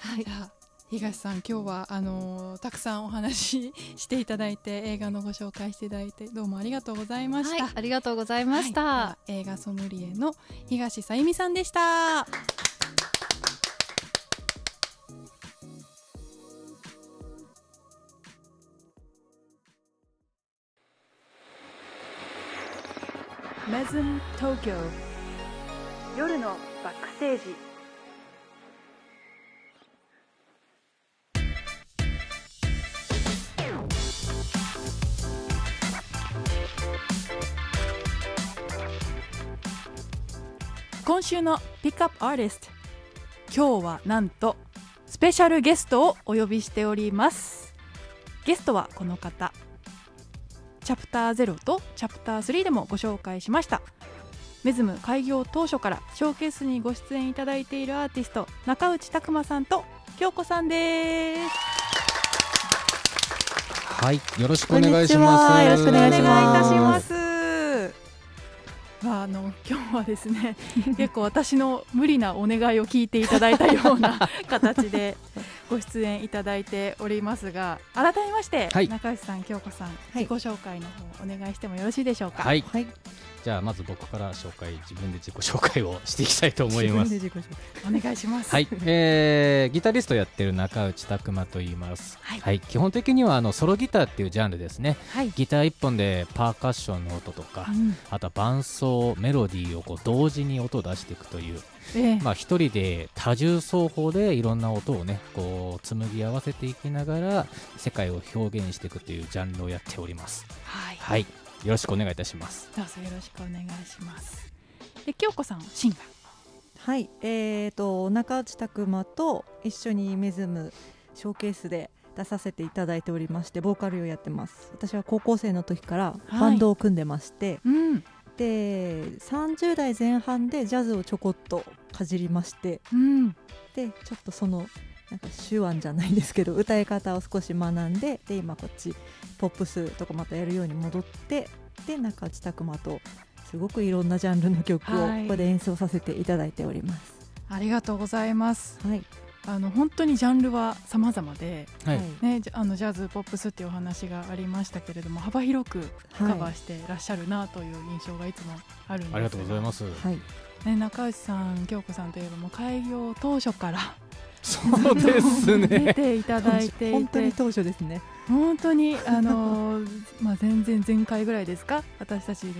はいじゃあ東さん今日はあのたくさんお話ししていただいて映画のご紹介していただいてどうもありがとうございました。はい、ありがとうございました。はい映画ソムリエの東さゆみさんでした。メズム東京夜のバックステージ。今週のピックアップアーティスト。今日はなんとスペシャルゲストをお呼びしております。ゲストはこの方。チャプター0とチャプター3でもご紹介しました。メズム開業当初からショーケースにご出演いただいているアーティスト中内拓磨さんと京子さんです。はい、よろしくお願いします。こんにちはよろしくお願いいたしますまあ、あの今日はですね 結構私の無理なお願いを聞いていただいたような 形でご出演いただいておりますが改めまして、はい。中内さん京子さん、い。自己紹介の方お願いしてもよろしいでしょうか？はい、はい、じゃあまず僕から紹介、自分で自己紹介をしていきたいと思います。お願いします。はい、えー、ギタリストやってる中内拓磨と言います。はい。基本的にはあのソロギターっていうジャンルですね。はい、ギター一本でパーカッションの音とか、うん。あとは伴奏、メロディーをこう同時に音を出していくという、ええ。まあ一人で多重奏法でいろんな音をね、こう紡ぎ合わせていきながら世界を表現していくというジャンルをやっております。はい、はい、よろしくお願いいたします。どうぞよろしくお願いします。で京子さんシンガー。はい、えーと中内拓磨と一緒にメズムショーケースで出させていただいておりましてボーカルをやってます。私は高校生の時からバンドを組んでまして、うん。で30代前半でジャズをちょこっとかじりましてうん。でちょっとそのなんか手腕じゃないんですけど歌い方を少し学んでで今こっちポップスとかまたやるように戻ってで中内拓磨とすごくいろんなジャンルの曲をはい。ここで演奏させていただいております。ありがとうございます。はい、あの本当にジャンルは様々ではい、ね、じゃあのジャズポップスっていうお話がありましたけれども幅広くカバーしてらっしゃるなという印象がいつもあるんですが。ありがとうございます。はい、ね、中内さん京子さんといえばもう開業当初からそうです出ね。ていただいていて。本当に当初ですね。本当に あのーまあ全然前回ぐらいですか？私たちの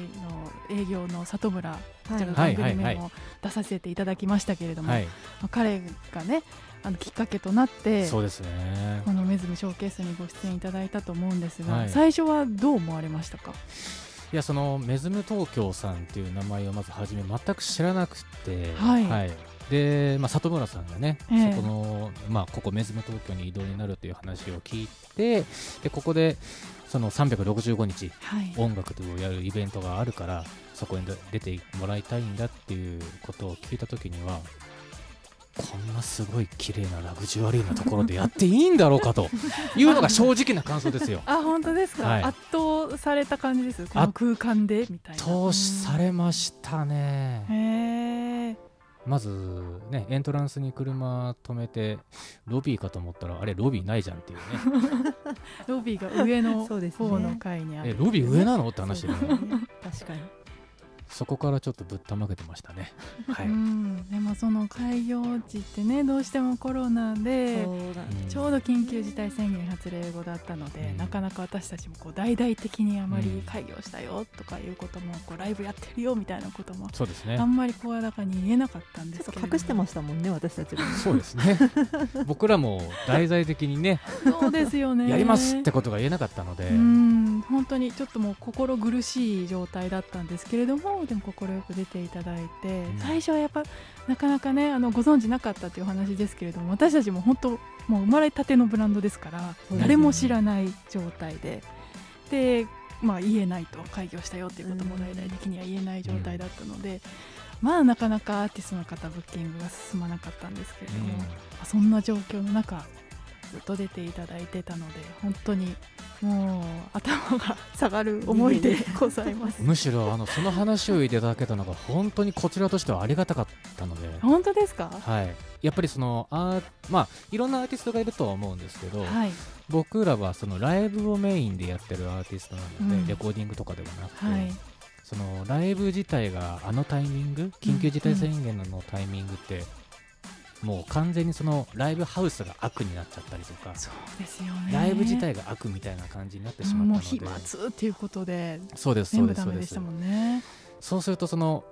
営業の里村こちらの番組も出させていただきましたけれども、はい、まあ彼がねあのきっかけとなってそうですね。こ。のメズムショーケースにご出演いただいたと思うんですが、はい。最初はどう思われましたか？いやそのメズム東京さんっていう名前をまず初め全く知らなくて、はいで、まあ、里村さんがね、ええ。そこの、まあ、ここメズム東京に移動になるという話を聞いてでここでその365日はい。音楽をやるイベントがあるからそこに出てもらいたいんだっていうことを聞いた時にはこんなすごい綺麗なラグジュアリーなところでやっていいんだろうかと いうのが正直な感想ですよ。あ本当ですか、はい。圧倒された感じですこの空間でみたいな。投資されましたね。へえまずねエントランスに車止めてロビーかと思ったらあれロビーないじゃんっていうね。ロビーが上のそうですね。方の階にある。えロビー上なのって話で、ね。確かに。そこからちょっとぶったまげてましたね。はい、うん、でもその開業時ってねどうしてもコロナでちょうど緊急事態宣言発令後だったので、うん。なかなか私たちもこう大々的にあまりうん。開業したよとかいうこともこうライブやってるよみたいなこともそうですね。あんまり声高に言えなかったんでちょっとすけれども。隠してましたもんね私たちも。そうですね。僕らも題材的にねそうですよね。やりますってことが言えなかったので、うん。本当にちょっともう心苦しい状態だったんですけれどもでも快く出ていただいて、うん。最初はやっぱなかなかねあのご存知なかったというお話ですけれども私たちも本当もう生まれたてのブランドですから誰も知らない状態でで、まあ、言えないと開業したよっていうこともうん大々的には言えない状態だったので、まあなかなかアーティストの方ブッキングが進まなかったんですけれども、そんな状況の中ずっと出ていただいてたので本当にもう頭が下がる思いでございます。むしろあのその話をいただけたのが本当にこちらとしてはありがたかったので、本当ですか？はい、やっぱりそのあーまあいろんなアーティストがいるとは思うんですけど、はい。僕らはそのライブをメインでやってるアーティストなので、うん。レコーディングとかではなくて、はい。そのライブ自体があのタイミング？緊急事態宣言のタイミングって、もう完全にそのライブハウスが悪になっちゃったりとか、そうですよね。ライブ自体が悪みたいな感じになってしまったので、もう飛沫っていうことでそうですそうですそうですダメでしたもんね。そうするとその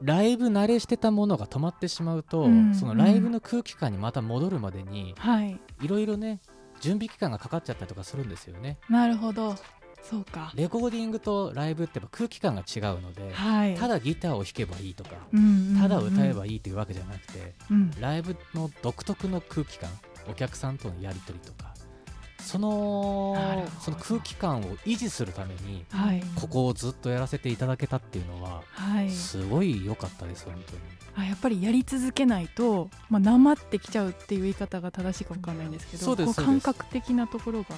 ライブ慣れしてたものが止まってしまうと、うんそのライブの空気感にまた戻るまでにはい。いろいろね準備期間がかかっちゃったりとかするんですよね。なるほどそうか。レコーディングとライブって空気感が違うので、はい。ただギターを弾けばいいとか、うんうんうんただ歌えばいいというわけじゃなくて、うんライブの独特の空気感お客さんとのやり取りとかそのその空気感を維持するためにはい。ここをずっとやらせていただけたっていうのははい。すごい良かったです本当に。あやっぱりやり続けないと、まあ、なまってきちゃうっていう言い方が正しいか分かんないんですけどそうですこそうです。感覚的なところが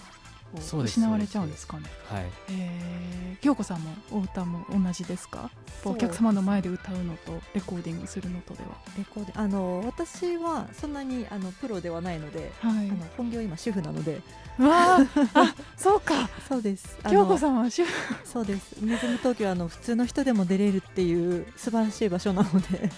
こう失われちゃうんですかね。はい。えー、京子さんもお歌も同じですか？お客様の前で歌うのとレコーディングするのとでは。レコーディング。あの私はそんなにあのプロではないので、はい。あの本業今主婦なので。わ ああそうか。そうです。京子さんは主婦。そうです。メズム東京はあの普通の人でも出れるっていう素晴らしい場所なので。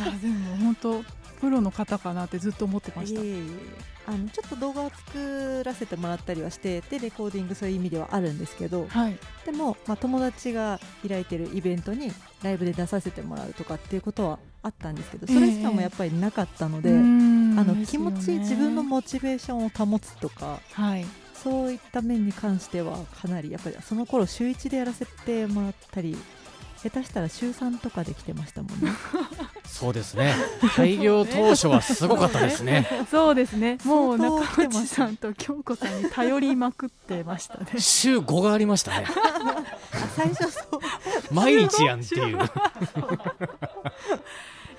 あでも本当プロの方かなってずっと思ってました。いえいえあのちょっと動画を作らせてもらったりはしてでレコーディングそういう意味ではあるんですけどはい、でも、まあ、友達が開いてるイベントにライブで出させてもらうとかっていうことはあったんですけどそれしかもやっぱりなかったので、うーんあの気持ち自分のモチベーションを保つとかはい。そういった面に関してはかなりやっぱりその頃週1でやらせてもらったり下手したら週3とかで来てましたもんね。そうですね。開業当初はすごかったですね。そうですね。もう中内さんと京子さんに頼りまくってましたね。週5がありましたね。あ最初そう。毎日やんっていう。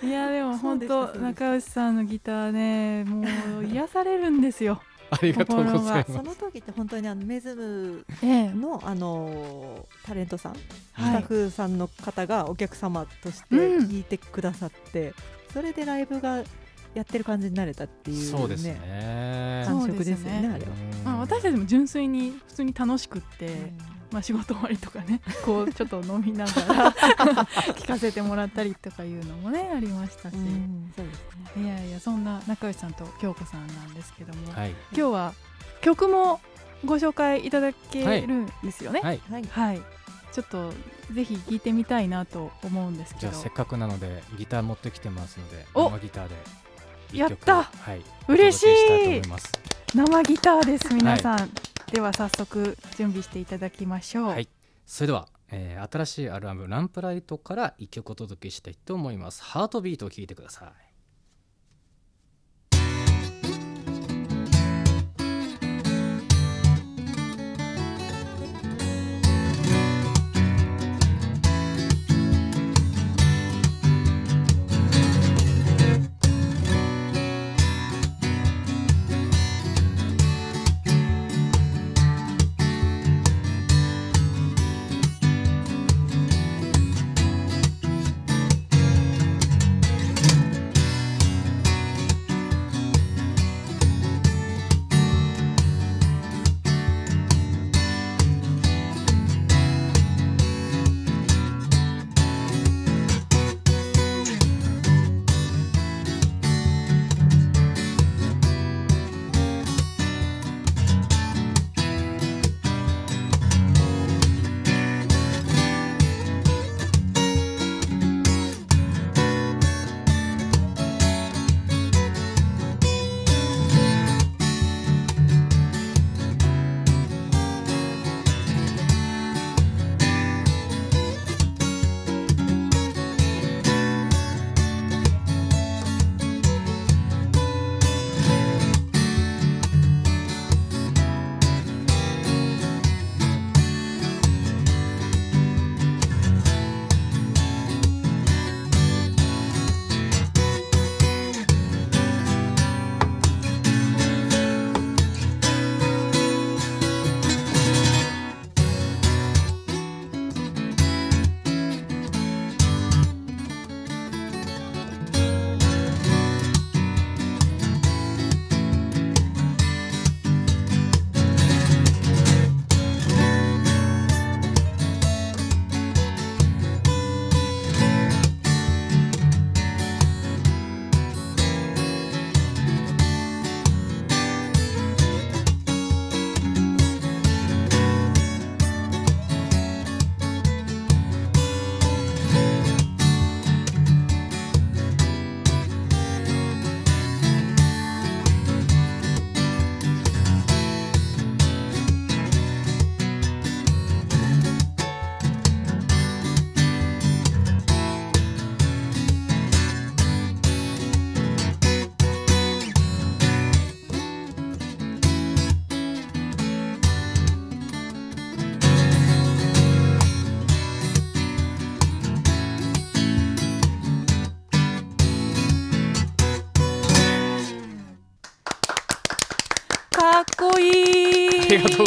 いやでも本当でしたそうでした。中内さんのギターねもう癒されるんですよありがとうございそます。の時って本当にあのメズムええ。のあのタレントさん、はい。スタッフさんの方がお客様としてうん。聞いてくださって、それでライブがやってる感じになれたっていう、ね、そうですね。感触ですよねあれは。まあ、私たちも純粋に普通に楽しくって、まあ、仕事終わりとかね こうちょっと飲みながら 聞かせてもらったりとかいうのもねありましたし、うんそうですね。いやいやそんな中内さんと京子さんなんですけども、はい。今日は曲もご紹介いただけるんですよね？はい。はい。はい、ちょっとぜひ聴いてみたいなと思うんですけど。じゃあせっかくなのでギター持ってきてますのでお！生ギターで一曲やった！はい嬉しい！生ギターです皆さん、では早速準備していただきましょう。はい。それでは、えー新しいアルバム「ランプライト」から一曲お届けしたいと思います。ハートビートを聴いてください。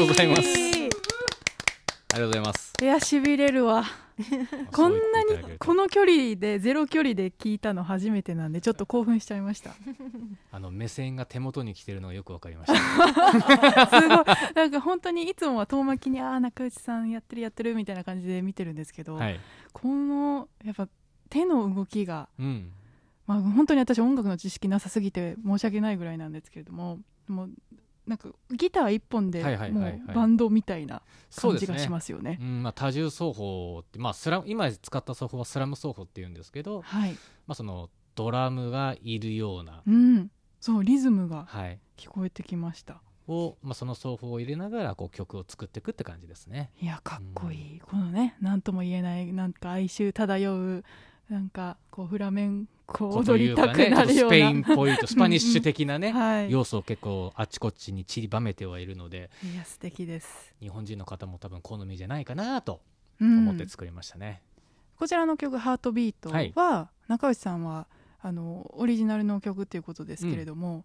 うございます。ありがとうございます。いやしびれるわ。こんなにこの距離でゼロ距離で聞いたの初めてなんでちょっと興奮しちゃいました。あの目線が手元に来てるのがよくわかりました。すごい。なんか本当にいつもは遠巻きにああ中内さんやってるやってるみたいな感じで見てるんですけど、はい。このやっぱ手の動きがうん。まあ、本当に私音楽の知識なさすぎて申し訳ないぐらいなんですけれどももうなんかギター一本ではいはいはいはい。もうバンドみたいな感じがしますよね。うんまあ、多重奏法って、まあ、スラム今使った奏法はスラム奏法っていうんですけど、はい、まあ、そのドラムがいるような、うん、そうリズムがはい、聞こえてきました。を、まあ、その奏法を入れながらこう曲を作っていくって感じですね。いやかっこいい、このね何とも言えないなんか哀愁漂うなんかこうフラメンコを踊りたくなるような、スペインっぽいとスパニッシュ的なね、はい、要素を結構あちこちに散りばめてはいるので。いや素敵です、日本人の方も多分好みじゃないかなとうん。思って作りましたね。こちらの曲「ハートビートは」中内さんはあのオリジナルの曲っていうことですけれども、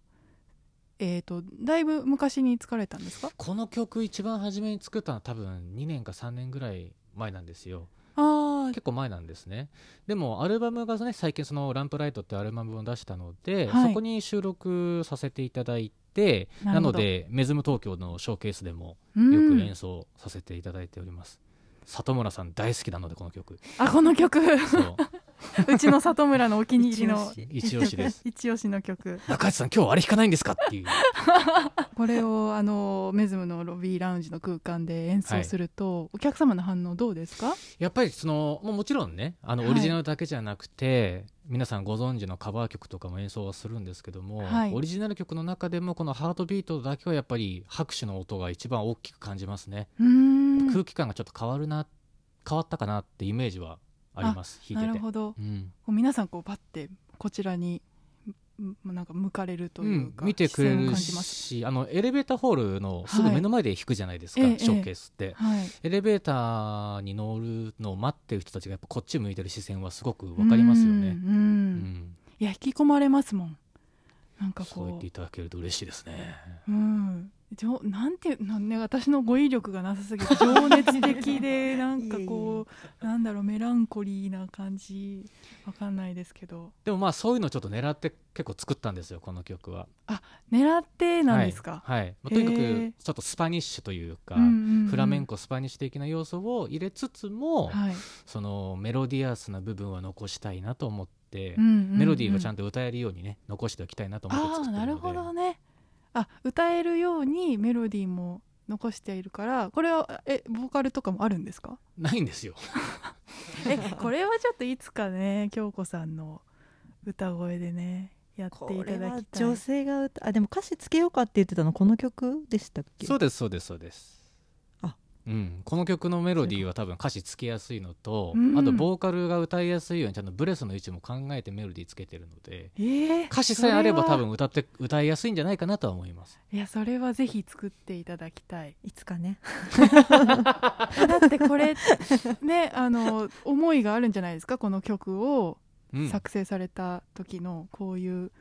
えー、とだいぶ昔に作られたんですか？この曲一番初めに作ったのは多分2年か3年ぐらい前なんですよ。あ結構前なんですね。でもアルバムがね最近その「ランプライト」ってアルバムを出したので、はい。そこに収録させていただいてなのでメズム東京のショーケースでもあよくうん演奏させていただいております、里村さん大好きなのでこの曲。あこの曲。そう うちの里村のお気に入りの。一押し。です。一押しの曲。中地さん今日あれ弾かないんですかっていう。これをあのメズムのロビーラウンジの空間で演奏すると、お客様の反応どうですか？やっぱりそのもうもちろんねあのはい。オリジナルだけじゃなくて、皆さんご存知のカバー曲とかも演奏はするんですけども、はい。オリジナル曲の中でもこのハートビートだけはやっぱり拍手の音が一番大きく感じますね、空気感がちょっと変わるな変わったかなってイメージはあります弾いてて。なるほど。うん。こう皆さんこうパッてこちらにんなんか向かれるというか、うん。見てくれる視線を感じます。しあのエレベーターホールのすぐ目の前で弾くじゃないですか、はいええショーケースって、はい。エレベーターに乗るのを待ってる人たちがやっぱこっち向いてる視線はすごくわかりますよね、うんうん。うん。いや引き込まれますもん。なんかそう言っこていただけると嬉しいですね。ううんじょなんてなんね私の語彙力がなさすぎて 情熱的で なんかこうなんだろうメランコリーな感じ。わかんないですけど。でもまあそういうのをちょっと狙って結構作ったんですよこの曲は。狙ってなんですか、はい。はい。まあとにかくちょっとスパニッシュというか、フラメンコスパニッシュ的な要素を入れつつも、はい。そのメロディアスな部分は残したいなと思って、うんうんうん。メロディーがちゃんと歌えるようにね残しておきたいなと思ってあ作ってるので。あなるほどねあ歌えるようにメロディーも残しているからこれはえボーカルとかもあるんですか？ないんですよ。えこれはちょっといつかね京子さんの歌声でねやっていただきたい女性が歌あでも歌詞つけようかって言ってたのこの曲でしたっけ？そうですそうですそうです。あうん、この曲のメロディーは多分歌詞つけやすいのと、うん。あとボーカルが歌いやすいようにちゃんとブレスの位置も考えてメロディーつけてるのでえー歌詞さえあれば多分歌って歌いやすいんじゃないかなとは思います。いやそれはぜひ作っていただきたい。いつかね。えだってこれね あの思いがあるんじゃないですか？この曲をうん。作成された時のこういう、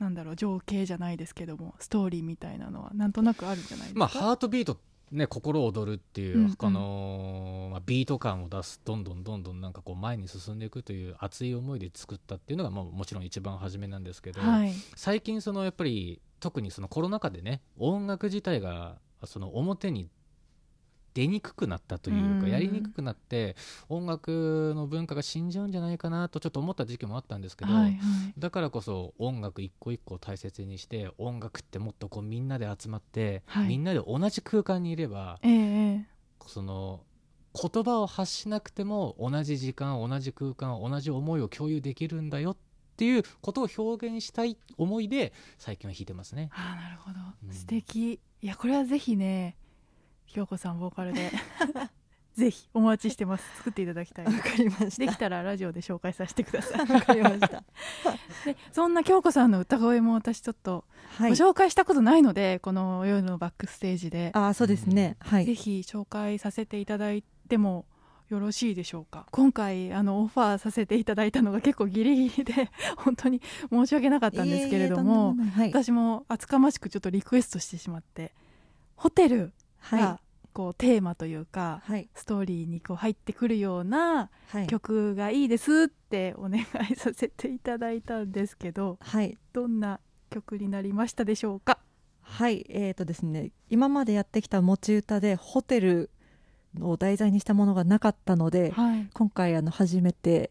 なんだろう情景じゃないですけどもストーリーみたいなのはなんとなくあるんじゃないですか、まあハートビートね心躍るっていう、うんうん。あのーまあ、ビート感を出すどんどんどんどんなんかこう前に進んでいくという熱い思いで作ったっていうのが、まあ、もちろん一番初めなんですけど、はい。最近そのやっぱり特にそのコロナ禍でね音楽自体がその表に出にくくなったというか、うん。やりにくくなって音楽の文化が死んじゃうんじゃないかなとちょっと思った時期もあったんですけど、はいはい。だからこそ音楽一個一個を大切にして音楽ってもっとこうみんなで集まって、はい。みんなで同じ空間にいればその言葉を発しなくても同じ時間同じ空間同じ思いを共有できるんだよっていうことを表現したい思いで最近は弾いてますね。ああなるほど、うん。素敵。いやこれはぜひね京子さんボーカルで。ぜひお待ちしてます。作っていただきたい。わかりました。できたらラジオで紹介させてください。わかりました。でそんな京子さんの歌声も私ちょっとはい。ご紹介したことないので、この夜のバックステージで、あそうですね。はい。ぜひ紹介させていただいてもよろしいでしょうか。今回あのオファーさせていただいたのが結構ギリギリで 本当に申し訳なかったんですけれども、はい。私も厚かましくちょっとリクエストしてしまってホテルがはこうテーマというか、いはい。ストーリーにこう入ってくるようなはい。曲がいいですってお願いさせていただいたんですけどはい。どんな曲になりましたでしょうか？はい。えーとですね今までやってきた持ち歌でホテルを題材にしたものがなかったのではい、今回あの初めて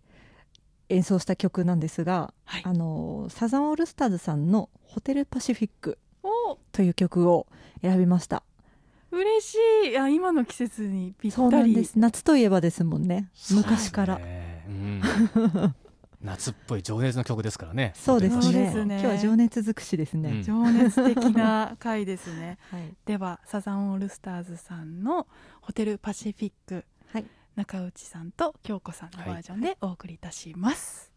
演奏した曲なんですが、はい。あのサザンオールスターズさんの「ホテルパシフィックお」という曲を選びました嬉しい。いや今の季節にぴそうったり。なんです。夏といえばですもんね。昔から。ね。うん。夏っぽい情熱の曲ですからね。そうですね。そうですね。今日は情熱尽くしですね、うん。情熱的な回ですね。はい、ではサザンオールスターズさんの「ホテルパシフィック」はい。中内さんと京子さんのバージョンでお送りいたします、「夏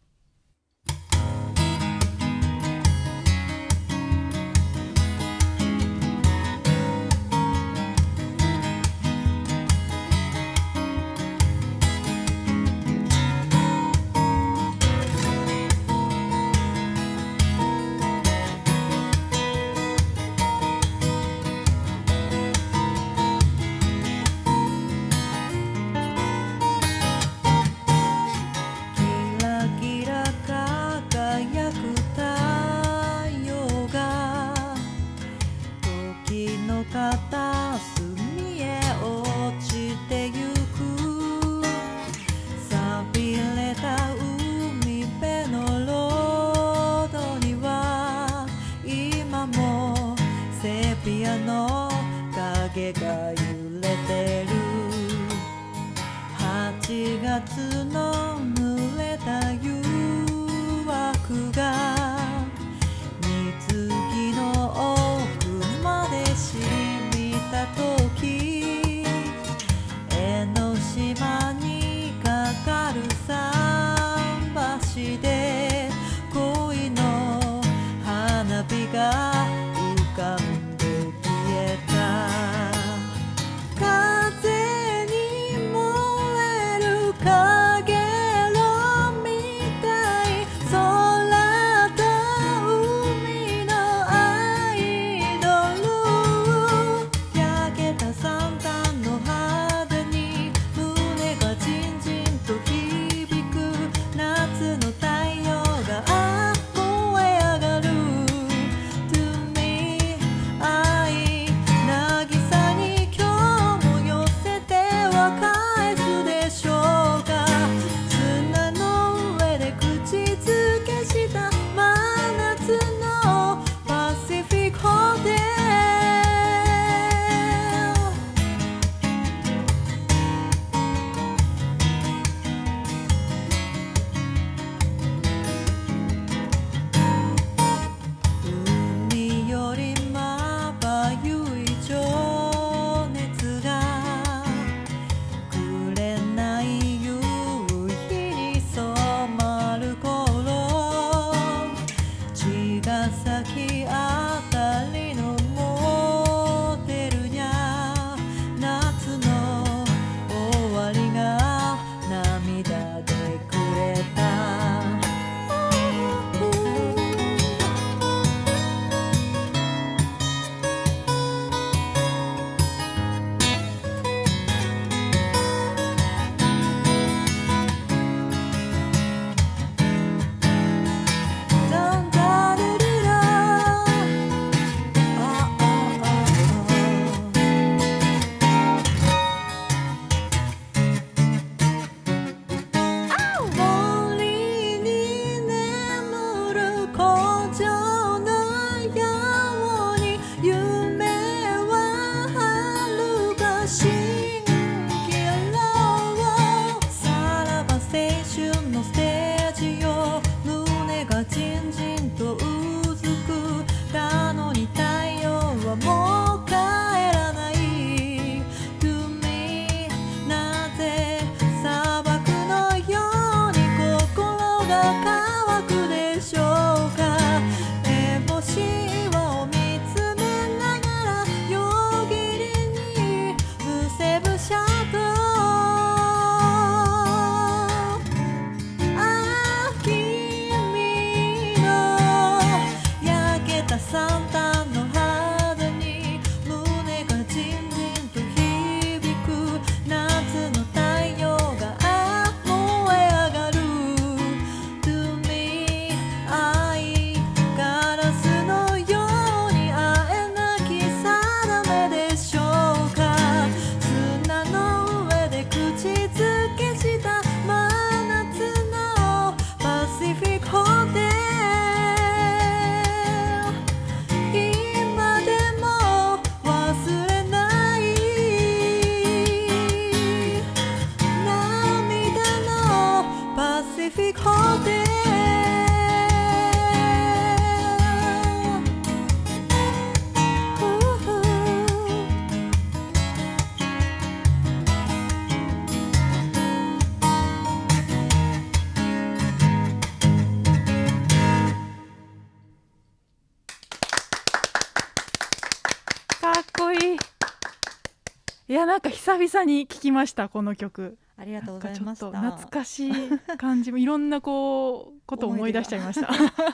なんか久々に聞きましたこの曲。ありがとうございました。かちょっと懐かしい感じもいろんなこうことを思い出しちゃいました。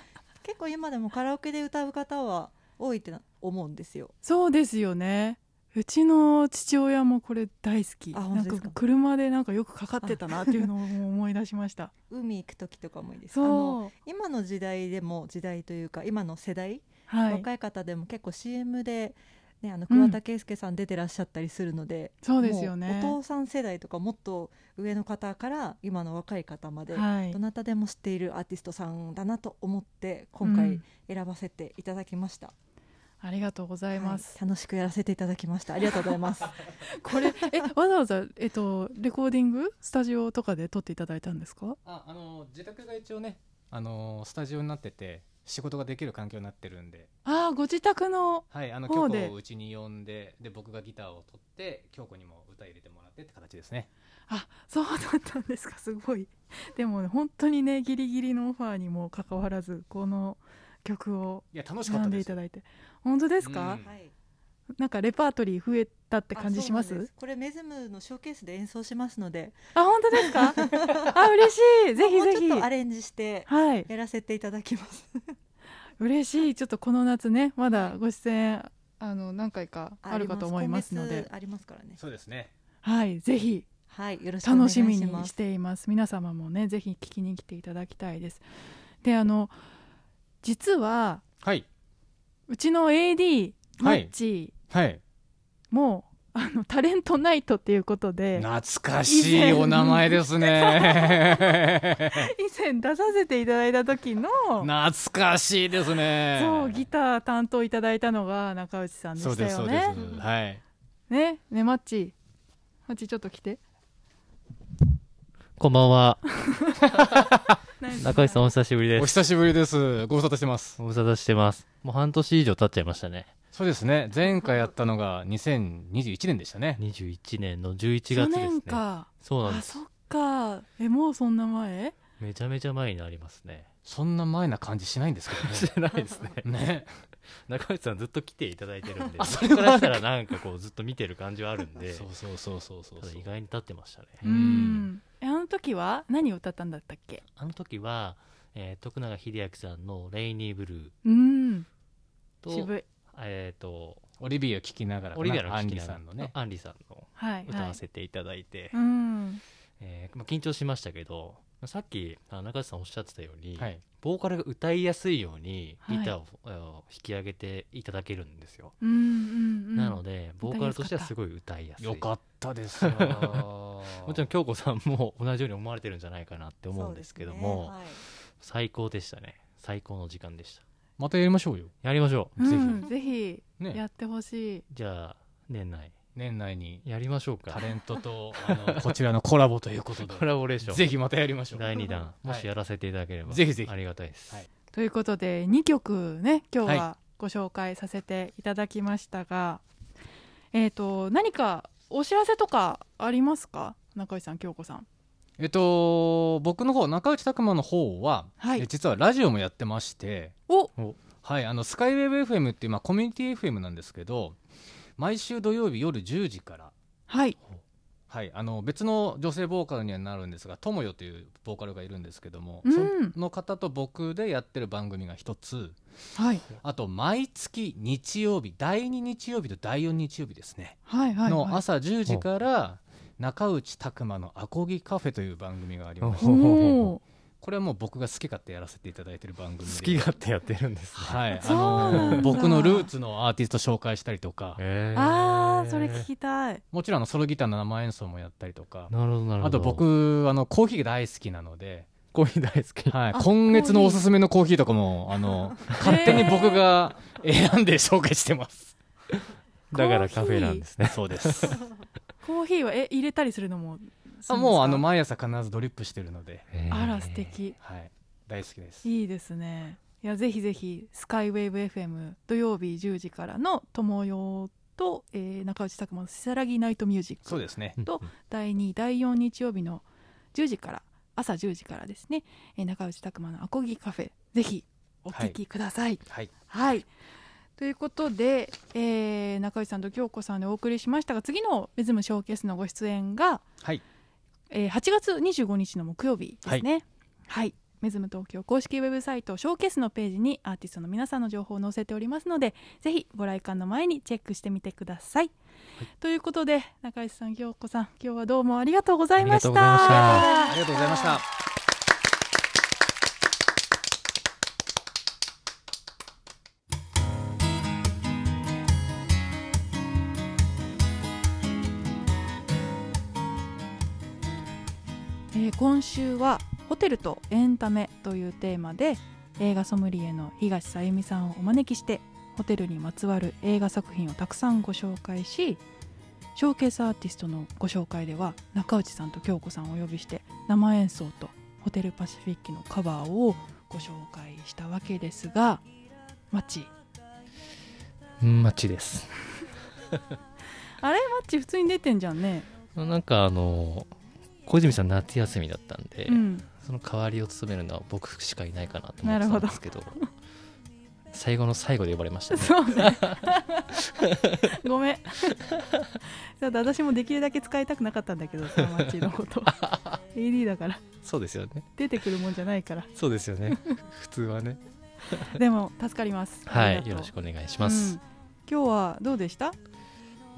結構今でもカラオケで歌う方は多いって思うんですよ。そうですよね。うちの父親もこれ大好き。あなんかか車でなんかよくかかってたなっていうのを思い出しました。海行く時とかもいいです。そう。今の時代でも時代というか今の世代、はい。若い方でも結構 CM で、ね、あのうん。桑田佳祐さん出てらっしゃったりするので、そうですよね。お父さん世代とかもっと上の方から今の若い方まで、はい。どなたでも知っているアーティストさんだなと思って今回うん選ばせていただきました、あありがとうございます、はい。楽しくやらせていただきました。ありがとうございます。これえわざわざえっとレコーディングスタジオとかで撮っていただいたんですか？ああの自宅が一応ねあのスタジオになってて仕事ができる環境になってるんで。ああご自宅のはいあの京子をうちに呼んでで僕がギターを取って京子にも歌入れてもらってって形ですね。あそうだったんですかすごい。でもね本当にねギリギリのオファーにもかかわらずこの曲をいや楽しかっ選んたですでいただいて。本当ですか、うん。はいなんかレパートリー増えたって感じします？でこれメズムのショーケースで演奏しますので。あ本当ですか？あ嬉しい。ぜひもうぜひちょっとアレンジしてはいやらせていただきます。嬉しい。ちょっとこの夏ねまだご出演あの何回かあるかと思いますので。ありますからね。そうですね。はい。ぜひ。はいよろしくお願いします。楽しみにしています。皆様もねぜひ聞きに来ていただきたいです。であの実ははい。うちの AD マはい。ッチはい。も、あのタレントナイトっていうことで懐かしいお名前ですね。以前出させていただいた時の懐かしいですね。そうギター担当いただいたのが中内さんでそうですしたよそうです。ねはい。ねねマッチ。マッチちょっと来て。こんばんは。何中井さんお久しぶりです。お久しぶりです。ご無沙汰してます。ご無沙汰してます。もう半年以上経っちゃいましたね。そうですね。前回やったのが2021年でしたね。21年の11月去ですね。年か。そうなんです。あそっか。えもうそんな前？めちゃめちゃ前になりますね。そんな前な感じしないんですけどね。してないですね。ね。中内さんずっと来ていただいてるんで、あそれからしたらなんかこうずっと見てる感じはあるんで、そうそうそうそうそうただ意外に経ってましたね。ううん。あの時は何を歌ったんだったっけ？あの時は、えー徳永英明さんのレイニーブルーうん。と、渋いえっ、と、オリビアを聞きながらオリビアのアン聞きながらリさんのねアンリさんのはいはい。歌わせていただいて、うん。えーまあ、緊張しましたけどさっきあ中内さんおっしゃってたように、はい。ボーカルが歌いやすいようにはい。ギターを、あの弾き上げていただけるんですよ、うんうんうん。なのでボーカルとしてはすごい歌いやすい。よかったですよ。もちろん京子さんも同じように思われてるんじゃないかなって思うんですけども、ね。はい。最高でしたね。最高の時間でしたまたやりましょうよ。やりましょう、ぜひうん。ぜひ。ね。やってほしい。じゃあ年内。年内に。やりましょうか。タレントとあの こちらのコラボということで。コラボレーション。ぜひまたやりましょう。第2弾もしやらせていただければ、ぜひぜひ。ありがたいです、はい。ということで2曲ね今日ははご紹介させていただきましたが、えっ、と何かお知らせとかありますか？中井さん京子さんえっと僕の方中内拓磨の方は、はい。え実はラジオもやってましてお。はいあのスカイウェブ FM っていう、まあ、コミュニティ FM なんですけど毎週土曜日夜10時から。はい。はい、あの別の女性ボーカルにはなるんですが友よというボーカルがいるんですけども、うん。その方と僕でやってる番組が一つ。はい。あと毎月日曜日第2日曜日と第4日曜日ですね、はいはいはい。の朝10時から中内拓磨のアコギカフェという番組がありましてこれはもう僕が好き勝手やらせていただいてる番組で。好き勝手やってるんですね。はい、あの僕のルーツのアーティスト紹介したりとか。へー。あーそれ聞きたい。もちろんあのソロギターの生演奏もやったりとか。なるほどなるほど。あと僕あのコーヒーが大好きなので。コーヒー大好き。はい、あ今月のおすすめのコーヒーとかもあの勝手に僕が選んで紹介してます。だからカフェなんですね。そうです。コーヒーはえ入れたりするのもあもうあの毎朝必ずドリップしてるので、あら素敵。はい、大好きです。いいですね。いやぜひぜひスカイウェーブ FM 土曜日10時からの「友よ」と、えー中内拓磨の「せさらぎナイトミュージック」そうですね。と第2第4日曜日の10時から朝10時からですね、えー中内拓磨のアコギカフェぜひお聞きください。はい、はい、ということで、えー中内さんと京子さんでお送りしましたが次のメズムショーケースのご出演が、はい、えー8月25日の木曜日ですね。はいメズム東京公式ウェブサイトショーケースのページにアーティストの皆さんの情報を載せておりますのでぜひご来館の前にチェックしてみてください。ということで中井さん京子さん今日はどうもありがとうございました。ありがとうございましたえー今週はホテルとエンタメというテーマで映画ソムリエの東さゆみさんをお招きしてホテルにまつわる映画作品をたくさんご紹介しショーケースアーティストのご紹介では中内さんと京子さんをお呼びして生演奏とホテルパシフィックのカバーをご紹介したわけですがマッチ。うんマッチです。あれ？マッチ普通に出てんじゃんね。なんかあの小泉さん夏休みだったんで、うん。その代わりを務めるのは僕しかいないかなと思ってたんですけど最後の最後で呼ばれましたね。そうね。ごめん。ちょっと私もできるだけ使いたくなかったんだけどさマッチのこと。AD だから。そうですよね。出てくるもんじゃないから。そうですよね。普通はね。でも助かります。はい。よろしくお願いします、うん。今日はどうでした？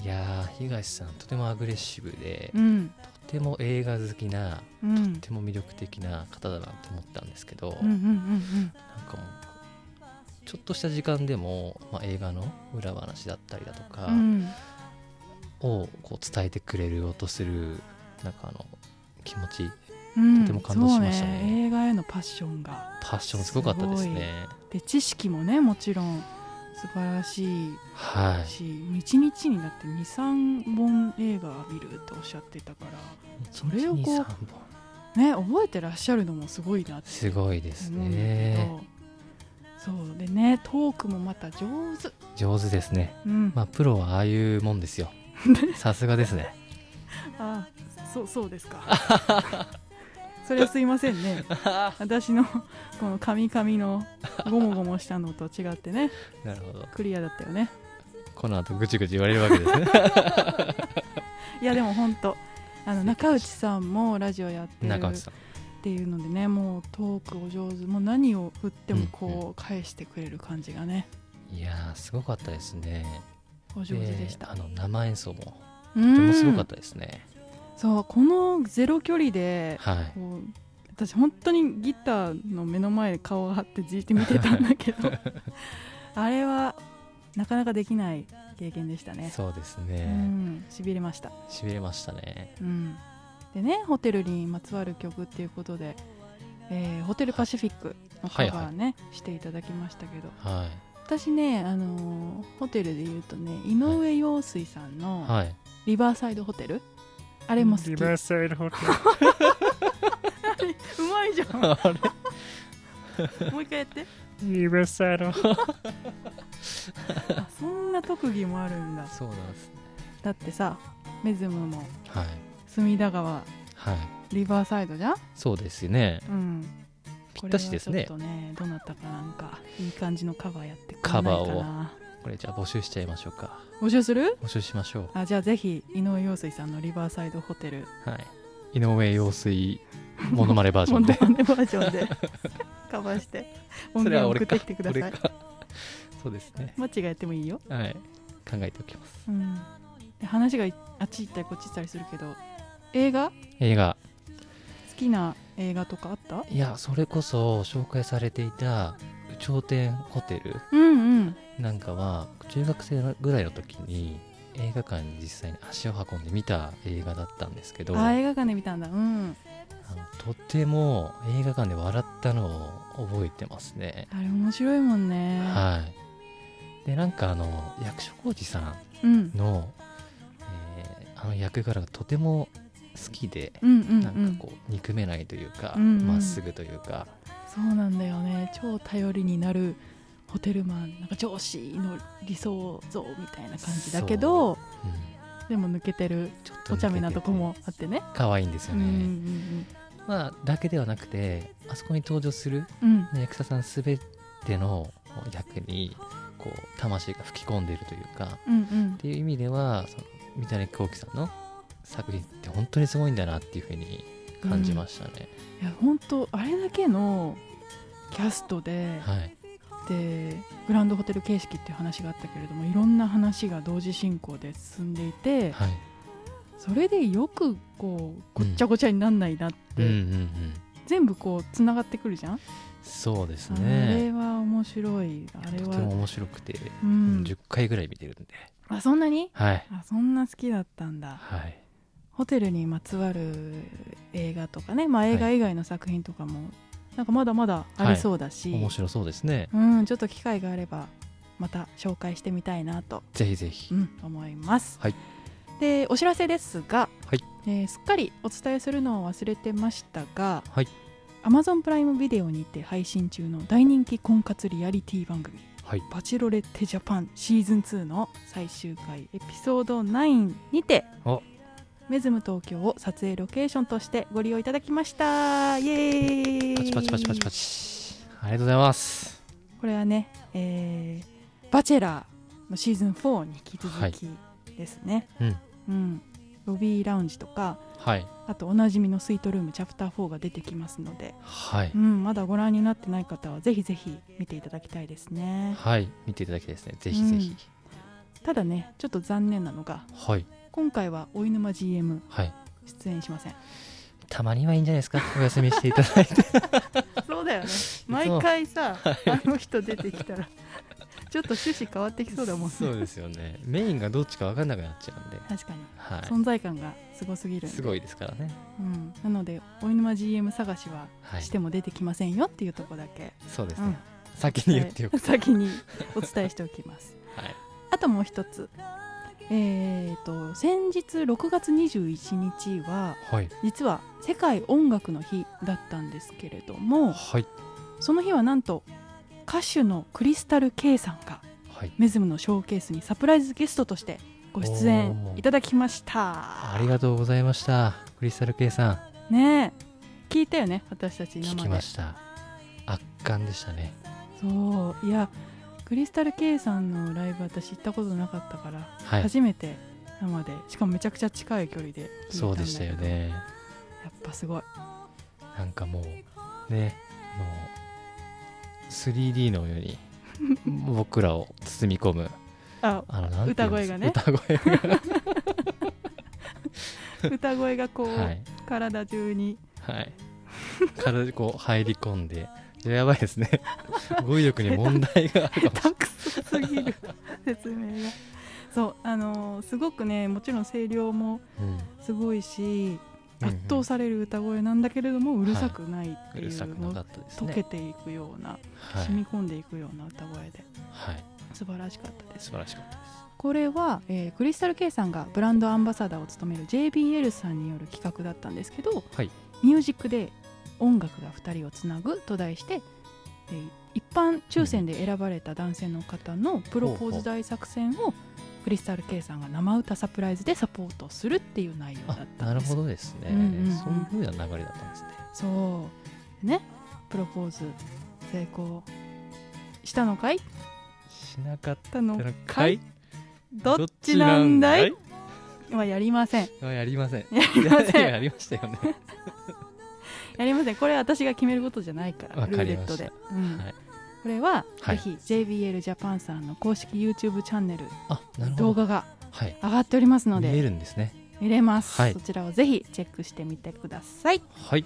いやー東さんとてもアグレッシブで、うん。とても映画好きなうん。とても魅力的な方だなと思ったんですけど、うんうんうんうん。なんかもうちょっとした時間でも、まあ、映画の裏話だったりだとかうん。をこう伝えてくれるとするなんかあの気持ちうん。とても感動しましたね。そう映画へのパッションが。パッションすごかったですね。で知識もねもちろん素晴らしい。はい。し一日になって23本映画見るっておっしゃってたからそれをこう1 2 3本。ね覚えてらっしゃるのもすごいなってすごいですね。ど。そう。でねトークもまた上手。上手ですね。うん、まあプロはああいうもんですよ。さすがですね。あそうそうですか それはすいませんね。私のこのカミカミのゴモゴモしたのと違ってね。なるほど。クリアだったよね。この後ぐちぐち言われるわけですね。いやでも本当あの中内さんもラジオやってる中内さん。っていうのでねもうトークお上手。もう何を振ってもこう返してくれる感じがね。いやーすごかったですね。お上手でした。あの生演奏もととてもすごかったですねそうこのゼロ距離ではい。こう私本当にギターの目の前で顔が張ってじーって見てたんだけど あれはなかなかできない経験でしたね。そうですうねんしびれました、しびれましたね。うん、でねホテルにまつわる曲っていうことで、えーホテルパシフィックのカバーね、していただきましたけどは私ね、あのーホテルで言うとね井上陽水さんいのはい。リバーサイドホテルあれも好き、うーサイドホテ まいじゃん。ルあれ？もう一回やって。リバーサイド。あそんな特技もあるんだ。そうなんですね。だってさメズムも。はい。隅田川。はい。リバーサイドじゃん？そうですね。うん。ぴったしですね。ちょっとねどなたかなんかいい感じのカバーやってくれカないかバーを。なこれじゃあ募集しちゃいましょうか。募集する？募集しましょう。あじゃあぜひ井上陽水さんのリバーサイドホテル。はい。井上陽水モノマネバージョモンで。ノマネバージョンで。カバーして。音源送ってきてください。そうですね。マッチがやってもいいよ、はい。考えておきます。うん、で話がいあっち行ったりこっち行ったりするけど映画？好映画。きな映画とかあった？いやそれこそ紹介されていた有頂天ホテルうんうん。なんかは中学生ぐらいの時に映画館に実際に足を運んで見た映画だったんですけどあ映画館で見たんだ。うん。あのとても映画館で笑ったのを覚えてますね、あれ面白いもんね。はい。でなんかあの役所広司さうん。んの、えーあの役柄がとても好きで、うんうんうなんんかこう憎めないというかうんうん。ま、っすぐというかそうなんだよね。超頼りになるホテルマン。なんか上司の理想像みたいな感じだけどう。ん。でも抜けてるちょっとお茶目なとこもあってね。可愛いんですようんうね、んまあだけではなくてあそこに登場するうん。うん役者さんすべての役にこう魂が吹き込んでいるというかうんうん。っていう意味ではその三谷幸喜さんの作品って本当にすごいんだなっていうふうに感じましたね、いや本当あれだけのキャストで、はい。でグランドホテル形式っていう話があったけれどもいろんな話が同時進行で進んでいてはい。それでよくこうごっちゃごちゃになんないなって、うん。うんうん全部こうつながってくるじゃん、そうですあれねは面白い。あれは、とても面白くて、ううん。ん、10回ぐらい見てるんで。あそんなに？はい。あそんな好きだったんだ。はいホテルにまつわる映画とかね、まあ、映画以外の作品とかも、なんかまだまだありそうだし、面白そうですね。うん、ちょっと機会があればまた紹介してみたいなと、ぜひぜひ。うん、思います、はい。でお知らせですが、はい。えーすっかりお伝えするのを忘れてましたが、はい。Amazon プライムビデオにて配信中の大人気婚活リアリティ番組はい。バチロレッテジャパンシーズン2の最終回エピソード9にておメズム東京を撮影ロケーションとしてご利用いただきました。イエーイ。パチパチパチパチパチありがとうございます。これはね、えーバチェラーのシーズン4に引き続はいきですね、うん。うん。ロビーラウンジとかはい。あとおなじみのスイートルームチャプター4が出てきますので、はい。うん、まだご覧になってない方はぜひぜひ見ていただきたいですね。はい。見ていただきたいですね。ぜひぜひ、ただねちょっと残念なのがはい今回はお犬間 GM はい。出演しません。たまにはいいんじゃないですか？お休みしていただいて。そうだよね。毎回さあの人出てきたらちょっと趣旨変わってきそうだもんね。そうですよね。メインがどっちか分かんなくなっちゃうんで、確かに。は存在感がすごすぎるすごいですからね。うん、なのでお犬間 GM 探しははい。しても出てきませんよっていうところだけ、そうですね。うん、先に言っておく。先にお伝えしておきます。はい。あともう一つえー、と先日6月21日ははい。実は世界音楽の日だったんですけれどもはい。その日はなんと歌手のクリスタル K さんがはい。メズムのショーケースにサプライズゲストとしてご出演いただきました。ありがとうございましたクリスタル K さん。ねえ。聞いたよね私たち生聞で。きました。圧巻でしたね。そう。いやクリスタル K さんのライブ私行ったことなかったから、はい。初めて生でしかもめちゃくちゃ近い距離でそうでしたよね。やっぱすごい。なんかもうねもう 3D のように 僕らを包み込むああの歌声がね。歌声が。歌声がこう、はい。体中に。はい。体にこう入り込んでやばいですね。語彙力に問題があるかもすぎる説明が。そうあのーすごくねもちろん声量もすごいしうん圧倒される歌声なんだけれどもうるさくないってうん、い。うう、るさくなかったです溶ねけていくような、はい。染み込んでいくような歌声で。はい。素晴らしかったです。素晴らしかったです。これは、えークリスタル K さんがブランドアンバサダーを務める JBL さんによる企画だったんですけど、はい。ミュージックで音楽が2人をつなぐと題して、えー一般抽選で選ばれた男性の方のプロポーズ大作戦をクリスタル K さんが生歌サプライズでサポートするっていう内容だっあたんです。なるほどですね、うんうんうんそういう風な流れだったんですねそうねプロポーズ成功したのかい？しなかっしたのかい？どっちなんだい？はやりません。ちなんだいあやりません。やりません。やりましたよねやりません。これは私が決めることじゃないからわルーレットで、うん。はい。これは、はい。ぜひ JBL ジャパンさんの公式 YouTube チャンネル動画がはい。上がっておりますの見えでるんですね。見れます、はい。そちらをぜひチェックしてみてください。はい。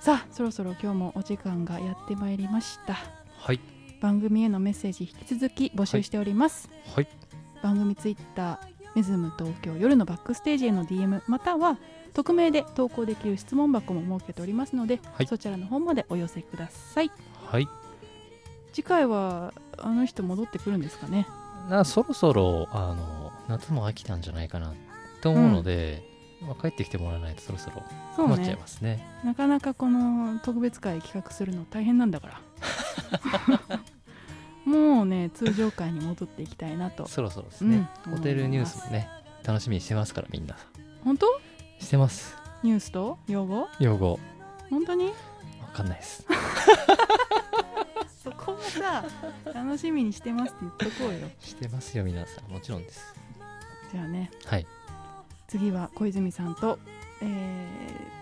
さあそろそろ今日もお時間がやってまいりました。はい。番組へのメッセージ引き続き募集しております、はい。番組ツイッターメズム東京夜のバックステージへの DM または匿名で投稿できる質問箱も設けておりますので、はい。そちらの方までお寄せください。はい。次回はあの人戻ってくるんですかね。なそろそろあの夏も飽きたんじゃないかなと思うので、まあ帰ってきてもらわないとそろそろそう困っちゃいねますね。なかなかこの特別会企画するの大変なんだから。もうね通常会に戻っていきたいなと。そろそろですね、うん。ホテルニュースもね楽しみにしてますからみんな。本当？してます。ニュースと？用語？用語。本当に？わかんないです。そこもさ楽しみにしてますって言っとこうよ。してますよ皆さん。もちろんです。じゃあね。はい。次は小泉さんと、えー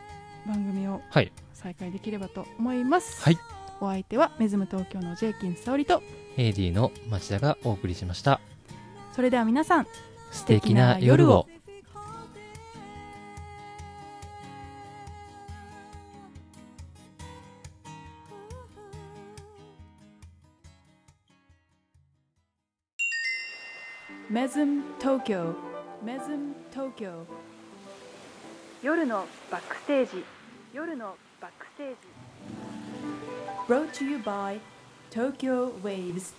番組をはい。再開できればと思います、はい。お相手はメズム東京のジェイキン沙織と AD の町田がお送りしました。それでは皆さん素敵な夜をメズム東京メズム東京夜のバックステージ。夜のバックステージ。Brought to you by Tokyo Waves.